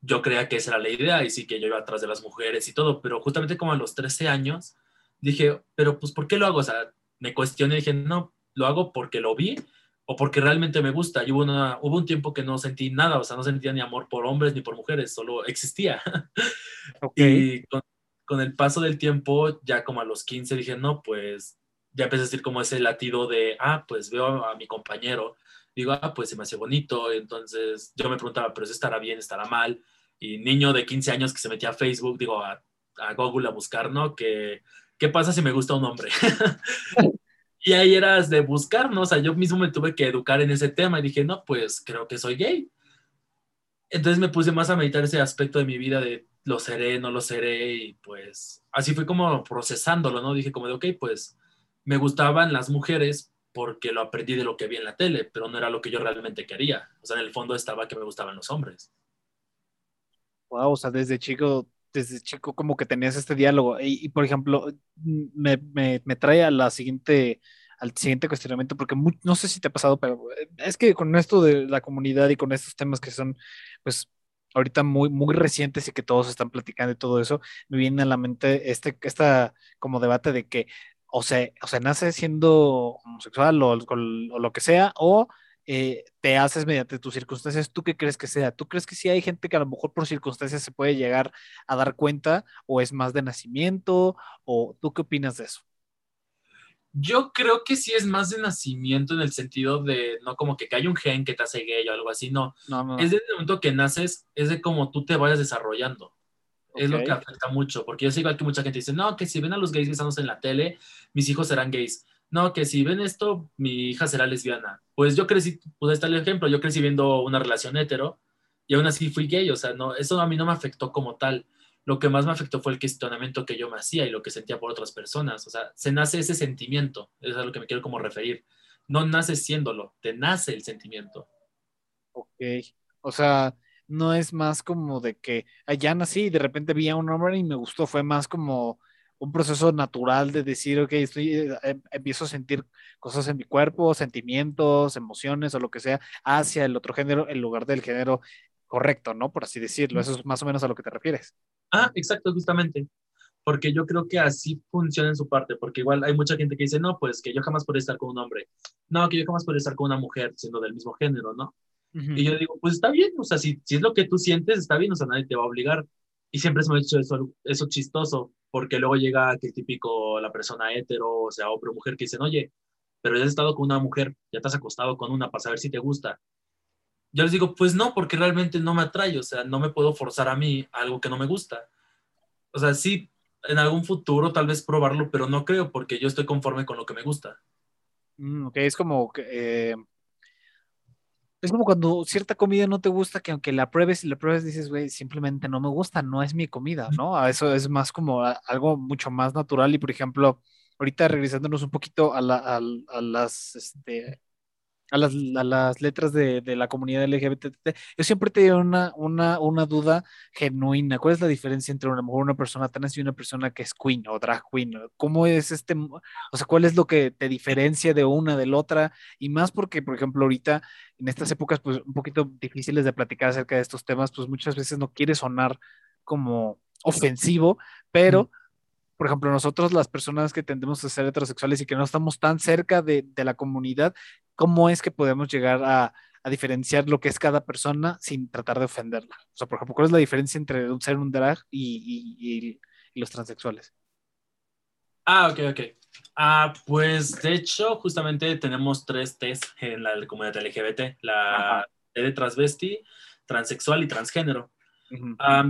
yo creía que esa era la idea y sí que yo iba atrás de las mujeres y todo, pero justamente como a los 13 años dije, pero pues ¿por qué lo hago? O sea, me cuestioné y dije, no, lo hago porque lo vi o porque realmente me gusta. Y hubo, una, hubo un tiempo que no sentí nada, o sea, no sentía ni amor por hombres ni por mujeres, solo existía. *laughs* Y con, con, el paso del tiempo, ya como a los 15 dije, no, pues ya empecé a decir como ese latido de, ah, pues veo a, mi compañero, digo, ah, pues se me hace bonito, entonces yo me preguntaba, pero eso estará bien, estará mal. Y niño de 15 años que se metía a Facebook, digo, a, a Google a buscar, ¿no? Que, ¿Qué pasa si me gusta un hombre? *laughs* Y ahí eras de buscar, ¿no? O sea, yo mismo me tuve que educar en ese tema y dije, no, pues creo que soy gay. Entonces me puse más a meditar ese aspecto de mi vida de lo seré, no lo seré y pues así fui como procesándolo, ¿no? Dije como de, ok, pues me gustaban las mujeres porque lo aprendí de lo que vi en la tele, pero no era lo que yo realmente quería. O sea, en el fondo estaba que me gustaban los hombres. Wow, o sea, desde chico desde chico como que tenías este diálogo. Y, por ejemplo, me, me, me, trae a la siguiente, al siguiente cuestionamiento, porque no sé si te ha pasado, pero eh, es que con esto de la comunidad y con estos temas que son, pues, ahorita muy, muy recientes y que todos están platicando y todo eso, me viene a la mente este, esta como debate de que o se, o se nace siendo homosexual o, o lo que sea, o eh, te haces mediante tus circunstancias, ¿tú qué crees que sea? ¿Tú crees que sí hay gente que a lo mejor por circunstancias se puede llegar a dar cuenta o es más de nacimiento? ¿O tú qué opinas de eso? Yo creo que sí es más de nacimiento en el sentido de, no como que, hay un gen que te hace gay o algo así, no. Es desde el momento que naces, es de cómo tú te vayas desarrollando. Es lo que afecta mucho, porque yo sé igual que mucha gente dice, no, que si ven a los gays besándose en la tele, mis hijos serán gays no, que si ven esto, mi hija será lesbiana. Pues yo crecí, pues ahí está el ejemplo, yo crecí viendo una relación hetero y aún así fui gay, o sea, no, eso a mí no me afectó como tal. Lo que más me afectó fue el cuestionamiento que yo me hacía y lo que sentía por otras personas. O sea, se nace ese sentimiento, eso es a lo que me quiero como referir. No naces siéndolo, te nace el sentimiento. Ok, o sea, no es más como de que allá nací y de repente vi a un hombre y me gustó, fue más como un proceso natural de decir, ok, estoy, eh, em, empiezo a sentir cosas en mi cuerpo, sentimientos, emociones o lo que sea, hacia el otro género en lugar del género correcto, ¿no? Por así decirlo. Eso es más o menos a lo que te refieres. Ah, exacto, justamente. Porque yo creo que así funciona en su parte, porque igual hay mucha gente que dice, no, pues que yo jamás podría estar con un hombre. No, que yo jamás podría estar con una mujer siendo del mismo género, ¿no? Y yo digo, pues está bien, o sea, si, si es lo que tú sientes, está bien, o sea, nadie te va a obligar. Y siempre se me ha dicho eso, eso chistoso, porque luego llega que típico la persona hetero, o sea, hombre o mujer, que dicen, oye, pero ya has estado con una mujer, ya te has acostado con una para saber si te gusta. Yo les digo, pues no, porque realmente no me atrae, o sea, no me puedo forzar a mí algo que no me gusta. O sea, sí, en algún futuro tal vez probarlo, pero no creo, porque yo estoy conforme con lo que me gusta. Mm, ok, es como que... Eh, es como cuando cierta comida no te gusta, que aunque la pruebes y la pruebes dices, güey, simplemente no me gusta, no es mi comida, ¿no? A eso es más como algo mucho más natural y, por ejemplo, ahorita regresándonos un poquito a, la, a las, este, a las, a las letras de, de, la comunidad LGBT. Yo siempre tenía una, una, una duda genuina. ¿Cuál es la diferencia entre una mujer, una persona trans y una persona que es queen o drag queen? ¿Cómo es este, o sea, cuál es lo que te diferencia de una de la otra? Y más porque, por ejemplo, ahorita, en estas épocas, pues un poquito difíciles de platicar acerca de estos temas, pues muchas veces no quiere sonar como ofensivo, pero por ejemplo, nosotros las personas que tendemos a ser heterosexuales y que no estamos tan cerca de, de la comunidad, ¿cómo es que podemos llegar a, a, diferenciar lo que es cada persona sin tratar de ofenderla? O sea, por ejemplo, ¿cuál es la diferencia entre un ser un drag y, y, y los transexuales? Ah, ok, ok. Ah, pues de hecho, justamente tenemos tres T's en la comunidad LGBT, la T de transvesti, transexual y transgénero.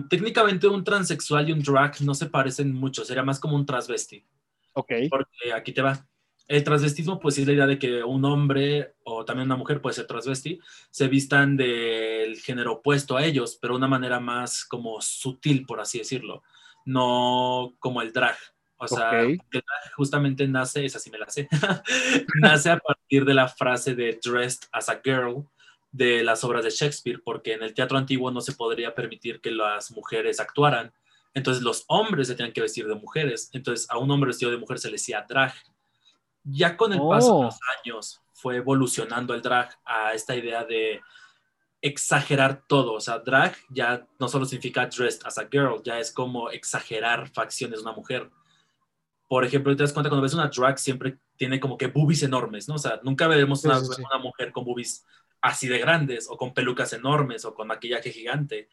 técnicamente un transexual y un drag no se parecen mucho, sería más como un transvesti. Ok. Porque aquí te va. El transvestismo, pues es la idea de que un hombre o también una mujer puede ser transvesti, se vistan del género opuesto a ellos, pero de una manera más como sutil, por así decirlo, no como el drag. O sea, el drag justamente nace, esa sí me la sé, *laughs* nace a partir de la frase de dressed as a girl de las obras de Shakespeare, porque en el teatro antiguo no se podría permitir que las mujeres actuaran, entonces los hombres se tenían que vestir de mujeres, entonces a un hombre vestido de mujer se le decía drag ya con el paso de oh. los años fue evolucionando el drag a esta idea de exagerar todo. O sea, drag ya no solo significa dressed as a girl, ya es como exagerar facciones de una mujer. Por ejemplo, te das cuenta cuando ves una drag siempre tiene como que boobies enormes, ¿no? O sea, nunca veremos una, una mujer con boobies así de grandes o con pelucas enormes o con maquillaje gigante.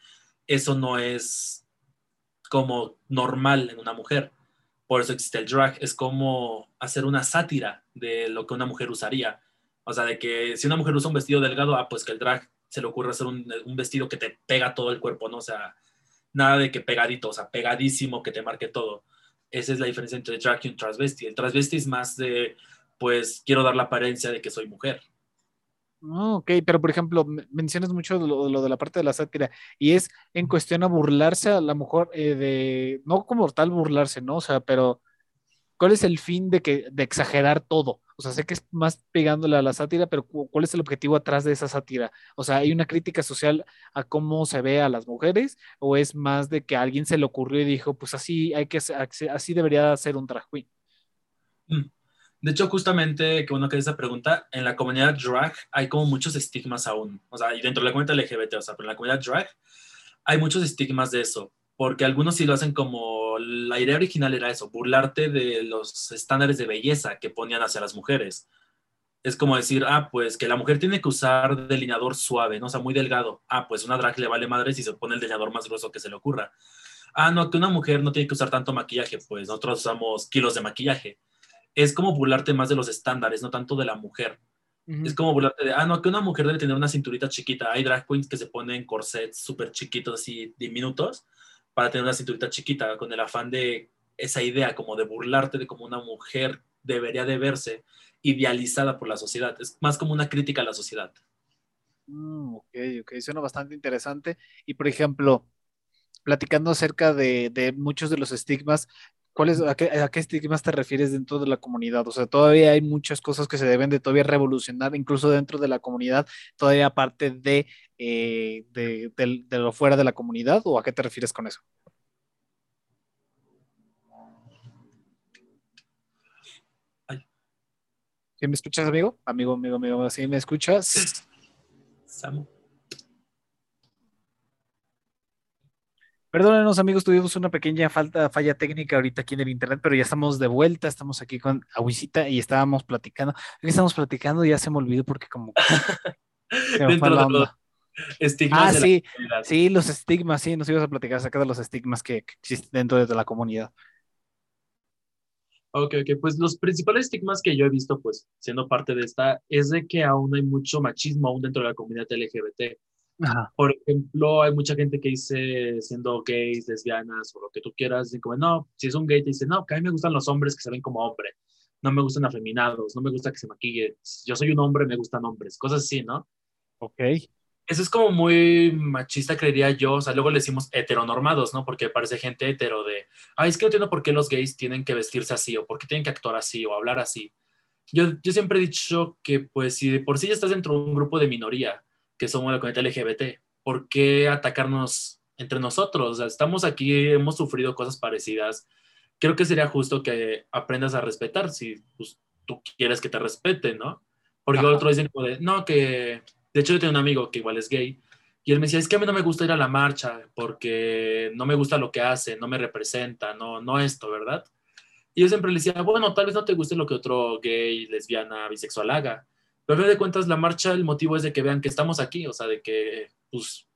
Eso no es como normal en una mujer. Por eso existe el drag. Es como hacer una sátira de lo que una mujer usaría. O sea, de que si una mujer usa un vestido delgado, ah, pues que el drag se le ocurre hacer un, vestido que te pega todo el cuerpo, ¿no? O sea, nada de que pegadito, o sea, pegadísimo que te marque todo. Esa es la diferencia entre drag y un transvesti. El transvesti es más de, pues, quiero dar la apariencia de que soy mujer. Oh, ok, pero por ejemplo, mencionas mucho lo, de la parte de la sátira y es en cuestión a burlarse a la mejor eh, de, no como tal burlarse, ¿no? O sea, pero ¿cuál es el fin de, que, de exagerar todo? O sea, sé que es más pegándole a la sátira, pero ¿cuál es el objetivo atrás de esa sátira? O sea, ¿hay una crítica social a cómo se ve a las mujeres o es más de que a alguien se le ocurrió y dijo, pues así hay que, así debería ser un drag queen? Mm. De hecho, justamente que uno que esa pregunta, en la comunidad drag hay como muchos estigmas aún. O sea, y dentro de la comunidad LGBT, o sea, pero en la comunidad drag hay muchos estigmas de eso. Porque algunos sí lo hacen como la idea original era eso, burlarte de los estándares de belleza que ponían hacia las mujeres. Es como decir, ah, pues que la mujer tiene que usar delineador suave, ¿no? O sea, muy delgado. Ah, pues una drag le vale madre si se pone el delineador más grueso que se le ocurra. Ah, no, que una mujer no tiene que usar tanto maquillaje, pues nosotros usamos kilos de maquillaje es como burlarte más de los estándares, no tanto de la mujer. Es como burlarte de, ah, no, que una mujer debe tener una cinturita chiquita. Hay drag queens que se ponen corsets súper chiquitos, así diminutos, para tener una cinturita chiquita, con el afán de esa idea, como de burlarte de cómo una mujer debería de verse idealizada por la sociedad. Es más como una crítica a la sociedad. Mm, ok, ok, suena bastante interesante. Y por ejemplo, platicando acerca de, de, muchos de los estigmas, ¿Cuáles, a, qué, a qué estigmas te refieres dentro de la comunidad? O sea, todavía hay muchas cosas que se deben de todavía revolucionar, incluso dentro de la comunidad, todavía aparte de, eh, de, lo fuera de la comunidad, ¿o a qué te refieres con eso? ¿Sí me escuchas, amigo? Amigo, amigo, amigo, ¿sí me escuchas? Samu. Perdónenos amigos, tuvimos una pequeña falta, falla técnica ahorita aquí en el internet, pero ya estamos de vuelta, estamos aquí con Aguisita y estábamos platicando. Aquí estamos platicando y ya se me olvidó porque como... estigmas. Ah, sí, sí, los estigmas, sí, nos ibas a platicar acerca de los estigmas que, existen dentro de la comunidad. Ok, ok, pues los principales estigmas que yo he visto, pues siendo parte de esta, es de que aún hay mucho machismo aún dentro de la comunidad LGBT. Por ejemplo, hay mucha gente que dice, siendo gays, lesbianas o lo que tú quieras, dicen como, no, si es un gay, te dice, no, que a mí me gustan los hombres que se ven como hombre, no me gustan afeminados, no me gusta que se maquille, yo soy un hombre, me gustan hombres, cosas así, ¿no? Ok. Eso es como muy machista, creería yo, o sea, luego le decimos heteronormados, ¿no? Porque parece gente hetero de, ay, es que no entiendo por qué los gays tienen que vestirse así, o por qué tienen que actuar así, o hablar así. Yo, yo siempre he dicho que, pues, si de por sí ya estás dentro de un grupo de minoría, que somos la comunidad LGBT. ¿Por qué atacarnos entre nosotros? O sea, estamos aquí, hemos sufrido cosas parecidas. Creo que sería justo que aprendas a respetar si pues, tú quieres que te respeten, ¿no? Porque otros dicen como de, no, que... De hecho, yo tengo un amigo que igual es gay y él me decía, es que a mí no me gusta ir a la marcha porque no me gusta lo que hace, no me representa, no, no esto, ¿verdad? Y yo siempre le decía, bueno, tal vez no te guste lo que otro gay, lesbiana, bisexual haga, pero a fin de cuentas, la marcha, el motivo es de que vean que estamos aquí, o sea, de que pues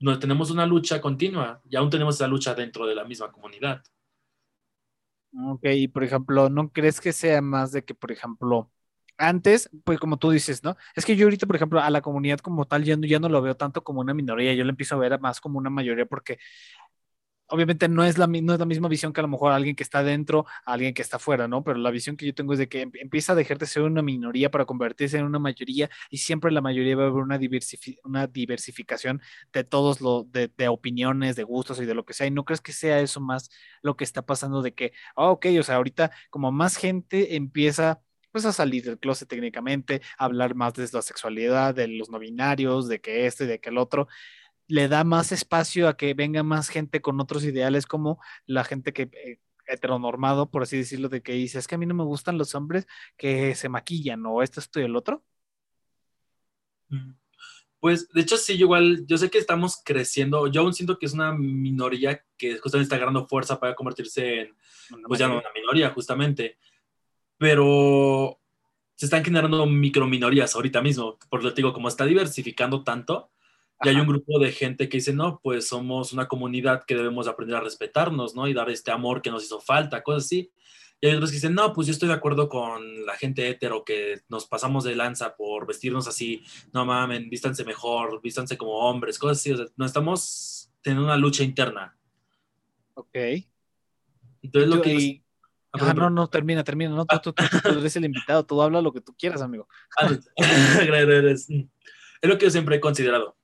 no, tenemos una lucha continua y aún tenemos esa lucha dentro de la misma comunidad. Ok, y por ejemplo, ¿no crees que sea más de que, por ejemplo, antes, pues como tú dices, ¿no? Es que yo ahorita, por ejemplo, a la comunidad como tal, ya no, ya no lo veo tanto como una minoría, yo lo empiezo a ver más como una mayoría porque obviamente no es, la, no es la misma visión que a lo mejor alguien que está dentro, alguien que está fuera, ¿no? Pero la visión que yo tengo es de que em, empieza a dejar de ser una minoría para convertirse en una mayoría y siempre la mayoría va a haber una, una diversificación de todos los, de, de, opiniones, de gustos y de lo que sea. Y no crees que sea eso más lo que está pasando de que, oh, ok, o sea, ahorita como más gente empieza pues a salir del closet técnicamente, a hablar más de la sexualidad, de los no binarios, de que este de que el otro le da más espacio a que venga más gente con otros ideales como la gente que eh, heteronormado, por así decirlo, de que dice, es que a mí no me gustan los hombres que se maquillan o esto, esto y el otro? Mm. Pues de hecho sí, igual, yo sé que estamos creciendo, yo aún siento que es una minoría que justamente está agarrando fuerza para convertirse en, pues ya no una minoría justamente, pero se están generando microminorías ahorita mismo, por lo que digo, como está diversificando tanto, y hay un grupo de gente que dice, no, pues somos una comunidad que debemos aprender a respetarnos, ¿no? Y dar este amor que nos hizo falta, cosas así. Y hay otros que dicen, no, pues yo estoy de acuerdo con la gente hetero que nos pasamos de lanza por vestirnos así, no mamen, vístanse mejor, vístanse como hombres, cosas así. O sea, no estamos teniendo una lucha interna. Ok. Entonces lo que... Ah, no, no, termina, termina. No, tú, tú, tú, tú, eres el invitado, tú habla lo que tú quieras, amigo. Ah, *laughs* es lo que yo siempre he considerado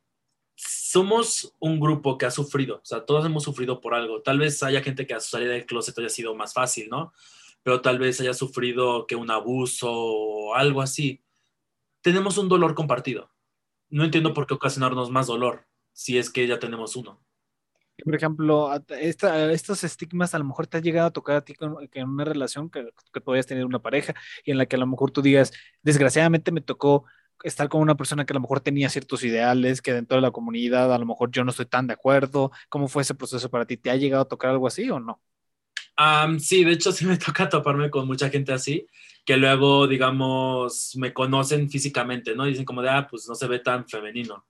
somos un grupo que ha sufrido, o sea, todos hemos sufrido por algo. Tal vez haya gente que a su salida del closet haya sido más fácil, ¿no? Pero tal vez haya sufrido que un abuso o algo así. Tenemos un dolor compartido. No entiendo por qué ocasionarnos más dolor si es que ya tenemos uno. Por ejemplo, estos estigmas a lo mejor te ha llegado a tocar a ti en una relación que, que podías tener una pareja y en la que a lo mejor tú digas, desgraciadamente me tocó estar con una persona que a lo mejor tenía ciertos ideales, que dentro de la comunidad a lo mejor yo no estoy tan de acuerdo. ¿Cómo fue ese proceso para ti? ¿Te ha llegado a tocar algo así o no? sí, de hecho *laughs* sí me toca toparme con mucha gente así, que luego, digamos, me conocen físicamente, ¿no? dicen como de, ah, pues no se ve tan femenino.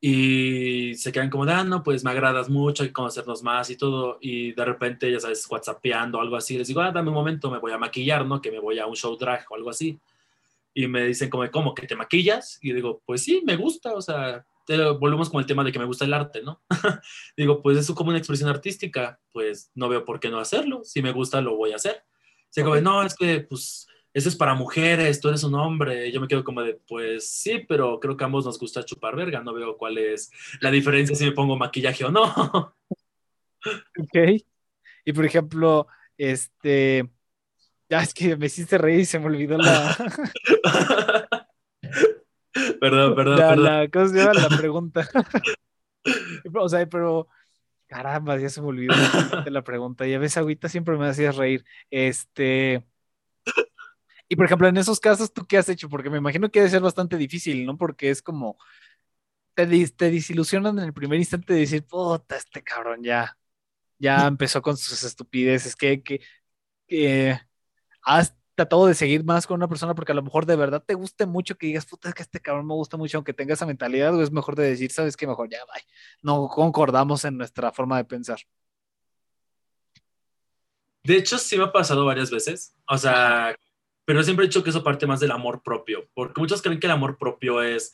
Y se quedan como de, ah, no, pues me agradas mucho, hay que conocernos más y todo. Y de repente, ya sabes, whatsappeando o algo así, les digo, ah, dame un momento, me voy a maquillar, ¿no? Que me voy a un show drag o algo así y me dicen como, ¿cómo? ¿Que te maquillas? Y digo, pues sí, me gusta, o sea, volvemos con el tema de que me gusta el arte, ¿no? *laughs* digo, pues eso como una expresión artística, pues no veo por qué no hacerlo, si me gusta lo voy a hacer. Se como, no, es que pues eso es para mujeres, tú eres un hombre, yo me quedo como de, pues sí, pero creo que a ambos nos gusta chupar verga, no veo cuál es la diferencia si me pongo maquillaje o no. *laughs* ok. Y por ejemplo, este, ya es que me hiciste reír y se me olvidó la. *laughs* perdón, perdón, la, perdón. La, ¿Cómo se llama la pregunta? *laughs* o sea, pero. Caramba, ya se me olvidó la pregunta. Ya ves, Agüita siempre me hacías reír. Este. Y por ejemplo, en esos casos, ¿tú qué has hecho? Porque me imagino que debe ser bastante difícil, ¿no? Porque es como. Te, te desilusionan en el primer instante de decir, puta, este cabrón ya. Ya empezó con sus estupideces. Que, que has tratado de seguir más con una persona porque a lo mejor de verdad te guste mucho que digas, puta, es que este cabrón me gusta mucho, aunque tenga esa mentalidad, o es mejor de decir, sabes que mejor ya, bye. No concordamos en nuestra forma de pensar. De hecho, sí me ha pasado varias veces. O sea, pero siempre he dicho que eso parte más del amor propio, porque muchos creen que el amor propio es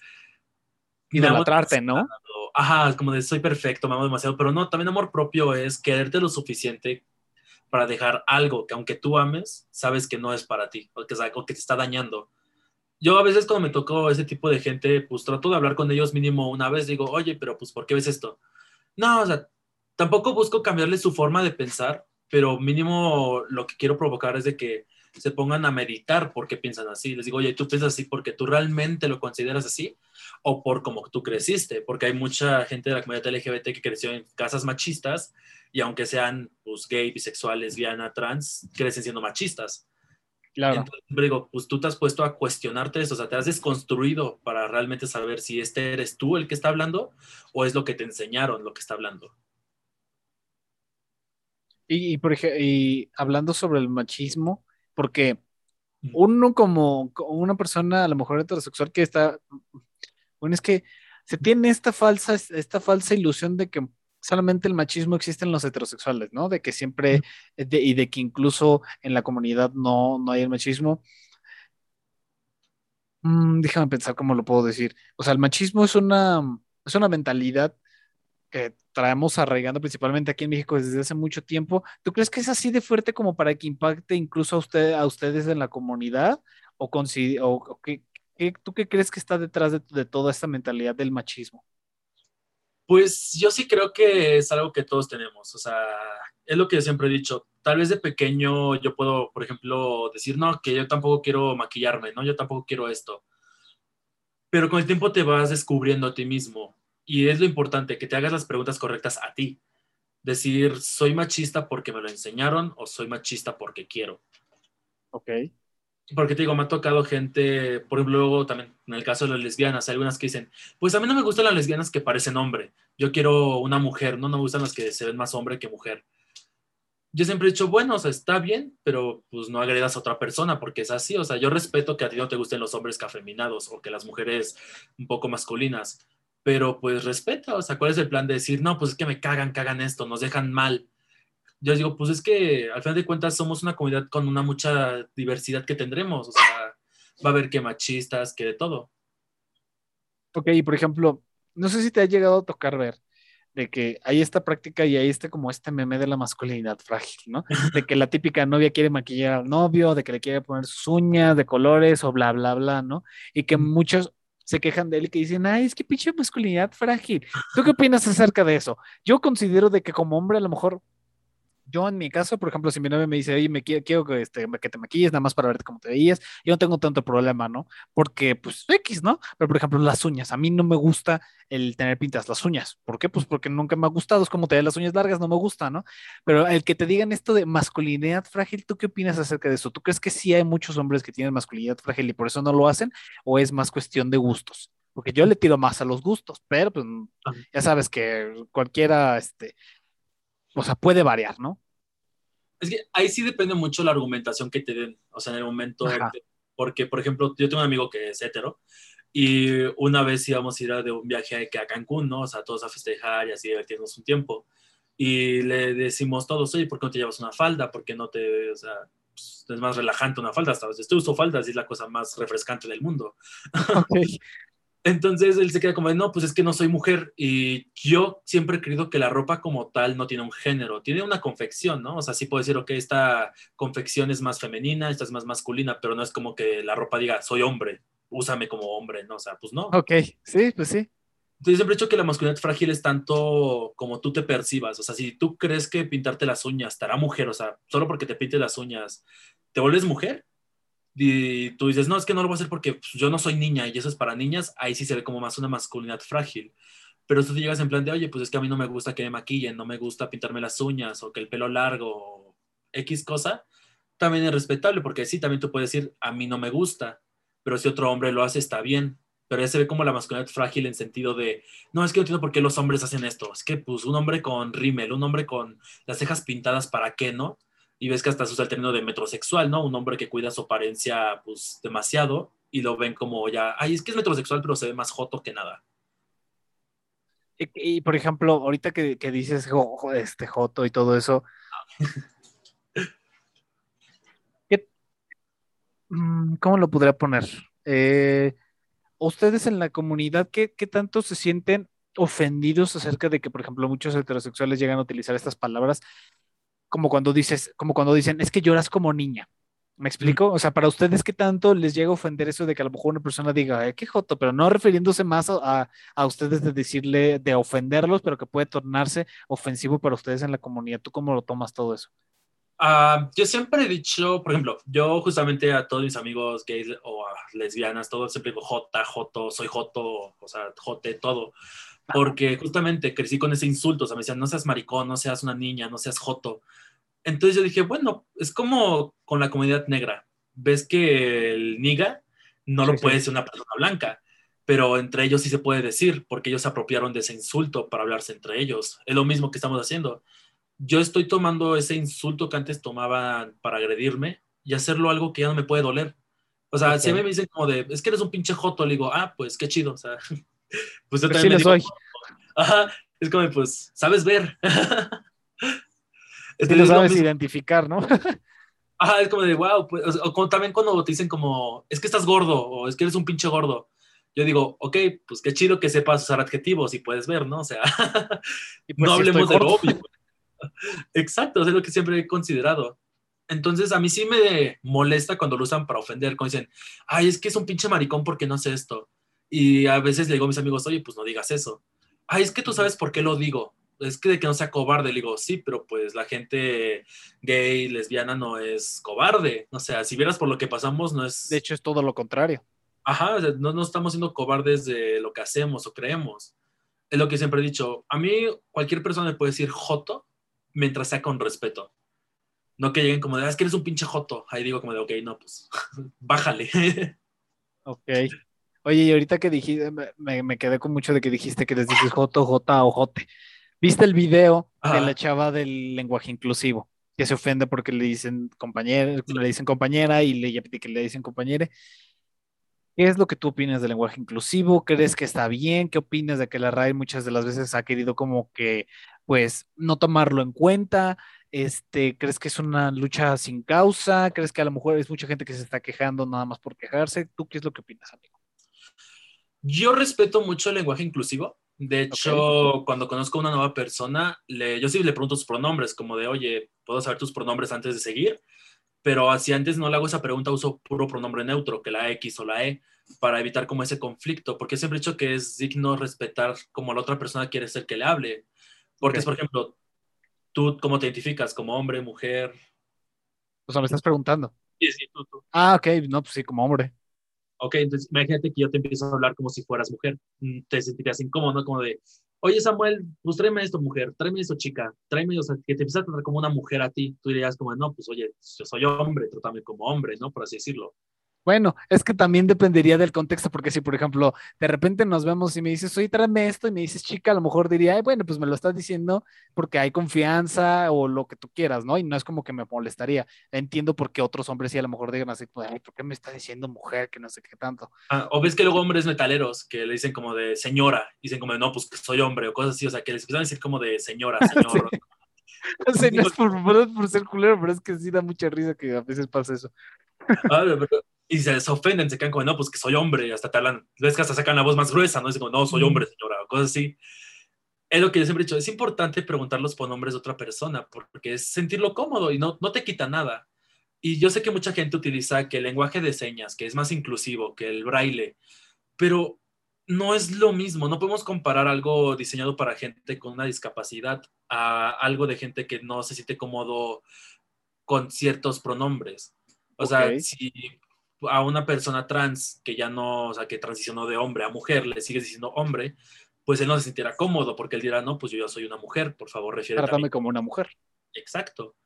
idolatrarte, ¿no? Ajá, como de soy perfecto, me amo demasiado, pero no, también amor propio es quererte lo suficiente para dejar algo que aunque tú ames, sabes que no es para ti o que, que te está dañando. Yo a veces cuando me tocó ese tipo de gente, pues trato de hablar con ellos mínimo una vez, digo, oye, pero pues ¿por qué ves esto? No, o sea, tampoco busco cambiarle su forma de pensar, pero mínimo lo que quiero provocar es de que se pongan a meditar por qué piensan así. Les digo, oye, ¿tú piensas así porque tú realmente lo consideras así o por cómo tú creciste? Porque hay mucha gente de la comunidad LGBT que creció en casas machistas y aunque sean pues, gay, bisexual, lesbiana, trans, crecen siendo machistas. Claro. Entonces, digo, pues tú te has puesto a cuestionarte eso, o sea, te has desconstruido para realmente saber si este eres tú el que está hablando o es lo que te enseñaron lo que está hablando. Y, por ejemplo, y hablando sobre el machismo, porque uno como, una persona a lo mejor heterosexual que está, bueno, es que se tiene esta falsa, esta falsa ilusión de que solamente el machismo existe en los heterosexuales, ¿no? De que siempre, y de que incluso en la comunidad no, no hay el machismo. Mm, déjame pensar cómo lo puedo decir. O sea, el machismo es una, es una mentalidad que traemos arraigando principalmente aquí en México desde hace mucho tiempo. ¿Tú crees que es así de fuerte como para que impacte incluso a, usted, a ustedes en la comunidad? ¿O, o, qué, tú qué crees que está detrás de, de toda esta mentalidad del machismo? Pues yo sí creo que es algo que todos tenemos. O sea, es lo que yo siempre he dicho. Tal vez de pequeño yo puedo, por ejemplo, decir, no, que yo tampoco quiero maquillarme, ¿no? Yo tampoco quiero esto. Pero con el tiempo te vas descubriendo a ti mismo. Y es lo importante, que te hagas las preguntas correctas a ti. Decir, ¿soy machista porque me lo enseñaron o soy machista porque quiero? Ok. Porque te digo, me ha tocado gente, por ejemplo, también en el caso de las lesbianas, hay algunas que dicen, pues a mí no me gustan las lesbianas que parecen hombre, yo quiero una mujer, no, no me gustan las que se ven más hombre que mujer. Yo siempre he dicho, bueno, o sea, está bien, pero pues no agredas a otra persona porque es así, o sea, yo respeto que a ti no te gusten los hombres cafeminados o que las mujeres un poco masculinas, pero pues respeta, o sea, ¿cuál es el plan de decir, no, pues es que me cagan, cagan esto, nos dejan mal? Yo digo, pues es que al final de cuentas somos una comunidad con una mucha diversidad que tendremos, o sea, va a haber que machistas, que de todo. Ok, y por ejemplo, no sé si te ha llegado a tocar ver de que hay esta práctica y hay este como este meme de la masculinidad frágil, ¿no? *laughs* De que la típica novia quiere maquillar al novio, de que le quiere poner sus uñas de colores o bla, bla, bla, ¿no? Y que muchos se quejan de él y que dicen, ay, es que pinche masculinidad frágil. ¿Tú qué opinas acerca de eso? Yo considero de que como hombre a lo mejor yo en mi caso, por ejemplo, si mi novia me dice, oye, me quiero, quiero que, este, que te maquilles nada más para verte cómo te veías, yo no tengo tanto problema, ¿no? Porque, pues, X, ¿no? Pero, por ejemplo, las uñas, a mí no me gusta el tener pintas las uñas. ¿Por qué? Pues porque nunca me ha gustado, es como te las uñas largas, no me gusta, ¿no? Pero el que te digan esto de masculinidad frágil, ¿tú qué opinas acerca de eso? ¿Tú crees que sí hay muchos hombres que tienen masculinidad frágil y por eso no lo hacen? ¿O es más cuestión de gustos? Porque yo le tiro más a los gustos, pero pues ya sabes que cualquiera, este, o sea, puede variar, ¿no? Es que ahí sí depende mucho la argumentación que te den, o sea, en el momento, porque, por ejemplo, yo tengo un amigo que es hetero y una vez íbamos a ir a de un viaje a Cancún, ¿no? O sea, todos a festejar y así divertirnos un tiempo. Y le decimos todos, oye, ¿por qué no te llevas una falda? ¿Por qué no te, o sea, pues, es más relajante una falda? Hasta estoy uso faldas y es la cosa más refrescante del mundo. Okay. *laughs* Entonces él se queda como, no, pues es que no soy mujer y yo siempre he creído que la ropa como tal no tiene un género, tiene una confección, ¿no? O sea, sí puedo decir, ok, esta confección es más femenina, esta es más masculina, pero no es como que la ropa diga, soy hombre, úsame como hombre, ¿no? O sea, pues no. Ok, sí, pues sí. Entonces siempre he dicho que la masculinidad frágil es tanto como tú te percibas, o sea, si tú crees que pintarte las uñas te hará mujer, o sea, solo porque te pintes las uñas, ¿te vuelves mujer? Y tú dices, no, es que no lo voy a hacer porque pues, yo no soy niña y eso es para niñas, ahí sí se ve como más una masculinidad frágil. Pero tú te llegas en plan de, oye, pues es que a mí no me gusta que me maquillen, no me gusta pintarme las uñas o que el pelo largo X cosa, también es respetable porque sí, también tú puedes decir, a mí no me gusta, pero si otro hombre lo hace, está bien. Pero ya se ve como la masculinidad frágil en sentido de, no, es que no entiendo por qué los hombres hacen esto. Es que, pues, un hombre con rímel, un hombre con las cejas pintadas, ¿para qué no? Y ves que hasta se usa el término de metrosexual, ¿no? Un hombre que cuida su apariencia, pues, demasiado, y lo ven como ya, ay, es que es metrosexual, pero se ve más joto que nada. Y, por ejemplo, ahorita que, dices este joto y todo eso, mm, ¿cómo lo podría poner? Eh, ustedes en la comunidad, ¿qué, ¿qué tanto se sienten ofendidos acerca de que, por ejemplo, muchos heterosexuales llegan a utilizar estas palabras como cuando dices, como cuando dicen, es que lloras como niña. ¿Me explico? O sea, para ustedes, ¿qué tanto les llega a ofender eso de que a lo mejor una persona diga, qué joto, pero no refiriéndose más a, a, ustedes de decirle, de ofenderlos, pero que puede tornarse ofensivo para ustedes en la comunidad? ¿Tú cómo lo tomas todo eso? Ah, yo siempre he dicho, por ejemplo, yo justamente a todos mis amigos gays o lesbianas, todos siempre digo J, Joto, soy Joto, o sea, Jote, todo. Porque justamente crecí con ese insulto, o sea, me decían, no seas maricón, no seas una niña, no seas Joto. Entonces yo dije, bueno, es como con la comunidad negra. Ves que el niga no lo puede decir una persona blanca, pero entre ellos sí se puede decir, porque ellos se apropiaron de ese insulto para hablarse entre ellos. Es lo mismo que estamos haciendo. Yo estoy tomando ese insulto que antes tomaban para agredirme y hacerlo algo que ya no me puede doler. O sea, si a mí me dicen como de, es que eres un pinche joto, le digo, ah, pues qué chido. O sea, *laughs* pues yo también sí soy. Ajá, es como, pues, sabes ver. *laughs* Es que lo sabes identificar, ¿no? Ajá, es como de, wow, pues, o, también cuando te dicen como, es que estás gordo, o es que eres un pinche gordo. Yo digo, ok, pues qué chido que sepas usar adjetivos y puedes ver, ¿no? O sea, *laughs* pues no hablemos de obvio. *laughs* Exacto, es lo que siempre he considerado. Entonces, a mí sí me molesta cuando lo usan para ofender, cuando dicen, ay, es que es un pinche maricón porque no sé esto. Y a veces le digo a mis amigos, oye, pues no digas eso. Ay, es que tú sabes por qué lo digo. Es que de que no sea cobarde, le digo, sí, pero pues la gente gay, lesbiana no es cobarde. O sea, si vieras por lo que pasamos, no es... De hecho, es todo lo contrario. Ajá, no, no estamos siendo cobardes de lo que hacemos o creemos. Es lo que siempre he dicho. A mí, cualquier persona me puede decir joto mientras sea con respeto. No que lleguen como de, ah, es que eres un pinche joto. Ahí digo como de, ok, no, pues, *laughs* bájale. ok. Oye, y ahorita que dijiste, me, quedé con mucho de que dijiste que les dices joto, jota o jote. ¿Viste el video de la chava del lenguaje inclusivo? Que se ofende porque le dicen compañera, le dicen compañera y le, que le dicen compañera. ¿Qué es lo que tú opinas del lenguaje inclusivo? ¿Crees que está bien? ¿Qué opinas de que la RAI muchas de las veces ha querido como que, pues, no tomarlo en cuenta? Este, ¿Crees que es una lucha sin causa? ¿Crees que a lo mejor es mucha gente que se está quejando nada más por quejarse? ¿Tú qué es lo que opinas, amigo? Yo respeto mucho el lenguaje inclusivo. De hecho, cuando conozco a una nueva persona, le, yo sí le pregunto sus pronombres, como de, oye, ¿puedo saber tus pronombres antes de seguir? Pero si antes no le hago esa pregunta, uso puro pronombre neutro, que la X o la E, para evitar como ese conflicto, porque siempre he dicho que es digno respetar como la otra persona quiere ser que le hable. Porque es, por ejemplo, ¿Tú cómo te identificas? ¿Como hombre, mujer? O sea, me estás preguntando. Sí, sí, tú, tú. Ah, ok, no, pues sí, como hombre. Ok, entonces imagínate que yo te empiezo a hablar como si fueras mujer. Mm, te sentirías incómodo. Como de, oye Samuel, pues tráeme esto, mujer, tráeme esto, chica, tráeme, o sea, que te empieza a tratar como una mujer a ti. Tú dirías como, no, pues oye, yo soy hombre, trátame como hombre, ¿no? Por así decirlo. Bueno, es que también dependería del contexto, porque si, por ejemplo, de repente nos vemos y me dices, oye, tráeme esto, y me dices chica, a lo mejor diría, bueno, pues me lo estás diciendo porque hay confianza o lo que tú quieras, ¿no? Y no es como que me molestaría. Entiendo por qué otros hombres sí a lo mejor digan así, pues, ¿por qué me está diciendo mujer? Que no sé qué tanto. Ah, o ves que luego hombres metaleros que le dicen como de señora, dicen como de no, pues que soy hombre, o cosas así, o sea, que les empiezan a decir como de señora, *laughs* señor. *laughs* no es por, por, ser culero, pero es que sí da mucha risa que a veces pasa eso. Ah, pero, y se, ofenden, se quedan como, no, pues que soy hombre, hasta te hablan, ves que hasta sacan la voz más gruesa, ¿no? Dicen como, no, soy hombre, señora, o cosas así. Es lo que yo siempre he dicho, es importante preguntar los pronombres de otra persona, porque es sentirlo cómodo y no, no te quita nada. Y yo sé que mucha gente utiliza que el lenguaje de señas, que es más inclusivo, que el braille, pero no es lo mismo, no podemos comparar algo diseñado para gente con una discapacidad a algo de gente que no se siente cómodo con ciertos pronombres. O sea, si a una persona trans que ya no, o sea, que transicionó de hombre a mujer, le sigues diciendo hombre, pues él no se sintiera cómodo porque él dirá, no, pues yo ya soy una mujer, por favor, refiere Trátame como una mujer. Exacto.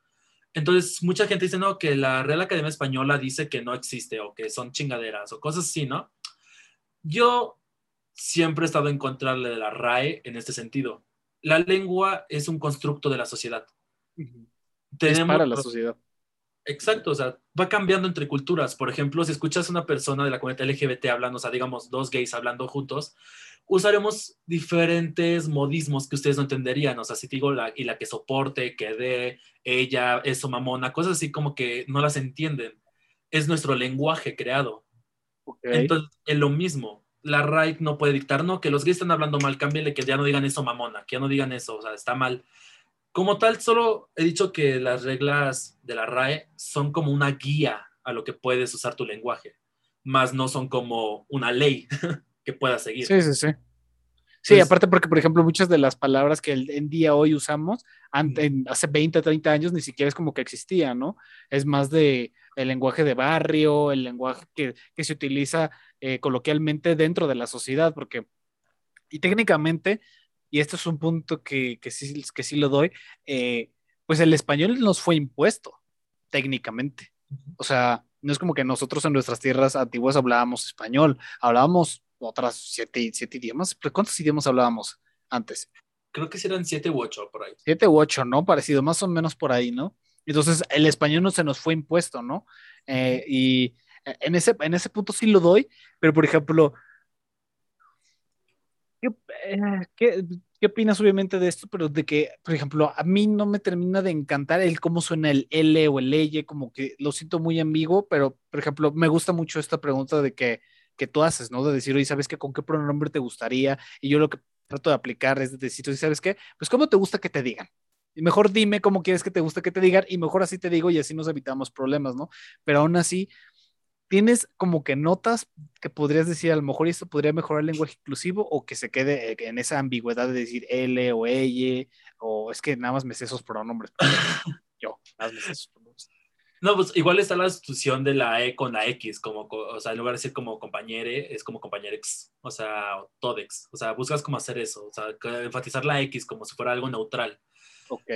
Entonces, mucha gente dice, no, que la Real Academia Española dice que no existe o que son chingaderas o cosas así, ¿no? Yo siempre he estado en contra de la RAE en este sentido. La lengua es un constructo de la sociedad. Tenemos, para la sociedad. Exacto, o sea, va cambiando entre culturas. Por ejemplo, si escuchas a una persona de la comunidad LGBT hablando, o sea, digamos, dos gays hablando juntos, usaremos diferentes modismos que ustedes no entenderían. O sea, si digo la, y la que soporte, que dé, ella, eso, mamona, cosas así como que no las entienden. Es nuestro lenguaje creado. Entonces, es lo mismo. La RAID no puede dictar, no, que los gays están hablando mal, cámbiale que ya no digan eso, mamona, que ya no digan eso, o sea, está mal como tal, solo he dicho que las reglas de la RAE son como una guía a lo que puedes usar tu lenguaje, más no son como una ley *laughs* que puedas seguir. Sí, sí, sí. Sí, aparte porque, por ejemplo, muchas de las palabras que en día hoy usamos, hace 20, 30 años ni siquiera es como que existía, ¿no? Es más de el lenguaje de barrio, el lenguaje que, se utiliza eh, coloquialmente dentro de la sociedad, porque, y técnicamente, y esto es un punto que, sí, que sí lo doy, eh, pues el español nos fue impuesto técnicamente. O sea, no es como que nosotros en nuestras tierras antiguas hablábamos español, hablábamos otras siete, siete idiomas. ¿Cuántos idiomas hablábamos antes? Creo que eran siete u ocho por ahí. Siete u ocho, ¿no? Parecido, más o menos por ahí, ¿no? Entonces, el español no se nos fue impuesto, ¿no? Eh, y en ese, en ese punto sí lo doy, pero por ejemplo, eh, ¿Qué, qué, opinas obviamente de esto? Pero de que, por ejemplo, a mí no me termina de encantar el cómo suena el L o el L, como que lo siento muy ambiguo, pero, por ejemplo, me gusta mucho esta pregunta de que, que tú haces, ¿no? De decir, oye, ¿sabes qué? ¿Con qué pronombre te gustaría? Y yo lo que trato de aplicar es decir, ¿sabes qué? Pues, ¿cómo te gusta que te digan? Y mejor dime cómo quieres que te guste que te digan y mejor así te digo y así nos evitamos problemas, ¿no? Pero aún así, tienes como que notas que podrías decir, a lo mejor esto podría mejorar el lenguaje inclusivo o que se quede eh, en esa ambigüedad de decir L o ella, o es que nada más me sé esos pronombres. *laughs* Yo, nada más me sé esos pronombres. No, pues igual está la sustitución de la E con la X, como, o sea, en lugar de decir como compañere, es como compañerex, o sea, todex, o sea, buscas como hacer eso, o sea, enfatizar la X como si fuera algo neutral. Ok.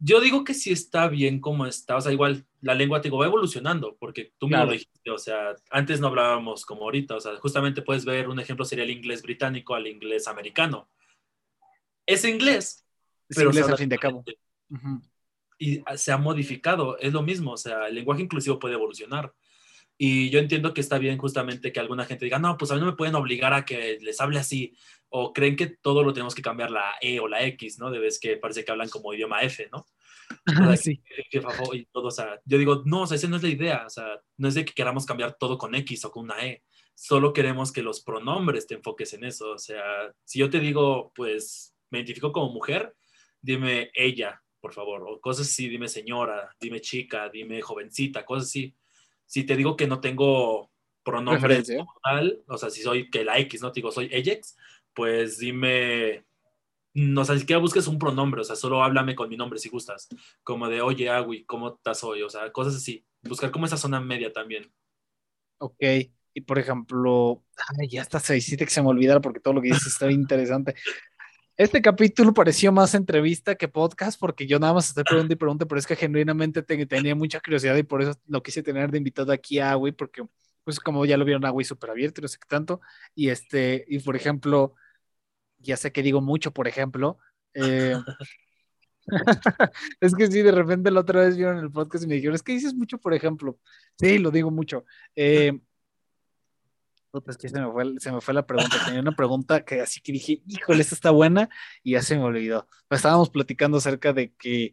Yo digo que sí está bien como está, o sea, igual la lengua, te digo, va evolucionando, porque tú mismo lo dijiste, o sea, antes no hablábamos como ahorita, o sea, justamente puedes ver un ejemplo sería el inglés británico al inglés americano. Es inglés, es pero inglés al fin de cabo. Y se ha modificado, es lo mismo, o sea, el lenguaje inclusivo puede evolucionar. Y yo entiendo que está bien justamente que alguna gente diga, no, pues a mí no me pueden obligar a que les hable así, o creen que todo lo tenemos que cambiar la E o la X, ¿no? De vez que parece que hablan como idioma F, ¿no? sí. y todo, o sea, yo digo, no, o sea, esa no es la idea, o sea, no es de que queramos cambiar todo con X o con una E, solo queremos que los pronombres te enfoques en eso, o sea, si yo te digo, pues, me identifico como mujer, dime ella, por favor, o cosas así, dime señora, dime chica, dime jovencita, cosas así si te digo que no tengo pronombres tal, o sea, si soy que la X, ¿no? Te digo, soy Ajax, pues dime, no sé, si siquiera busques un pronombre, o sea, solo háblame con mi nombre si gustas, como de, oye, Agui, ¿cómo estás hoy? O sea, cosas así, buscar como esa zona media también. Ok, y por ejemplo, ay, ya hasta se que se me olvidara porque todo lo que dices está interesante. Este capítulo pareció más entrevista que podcast porque yo nada más estoy preguntando y preguntando, pero es que genuinamente tenía mucha curiosidad y por eso lo quise tener de invitado aquí a Agui porque pues como ya lo vieron Agui súper abierto, no sé qué tanto. Y este, y por ejemplo, ya sé que digo mucho, por ejemplo. Eh, *laughs* es que sí, de repente la otra vez vieron el podcast y me dijeron, es que dices mucho, por ejemplo. Sí, lo digo mucho. Eh, es que se me, fue, se me fue la pregunta. Tenía una pregunta que así que dije, híjole, esta está buena y ya se me olvidó. Estábamos platicando acerca de que,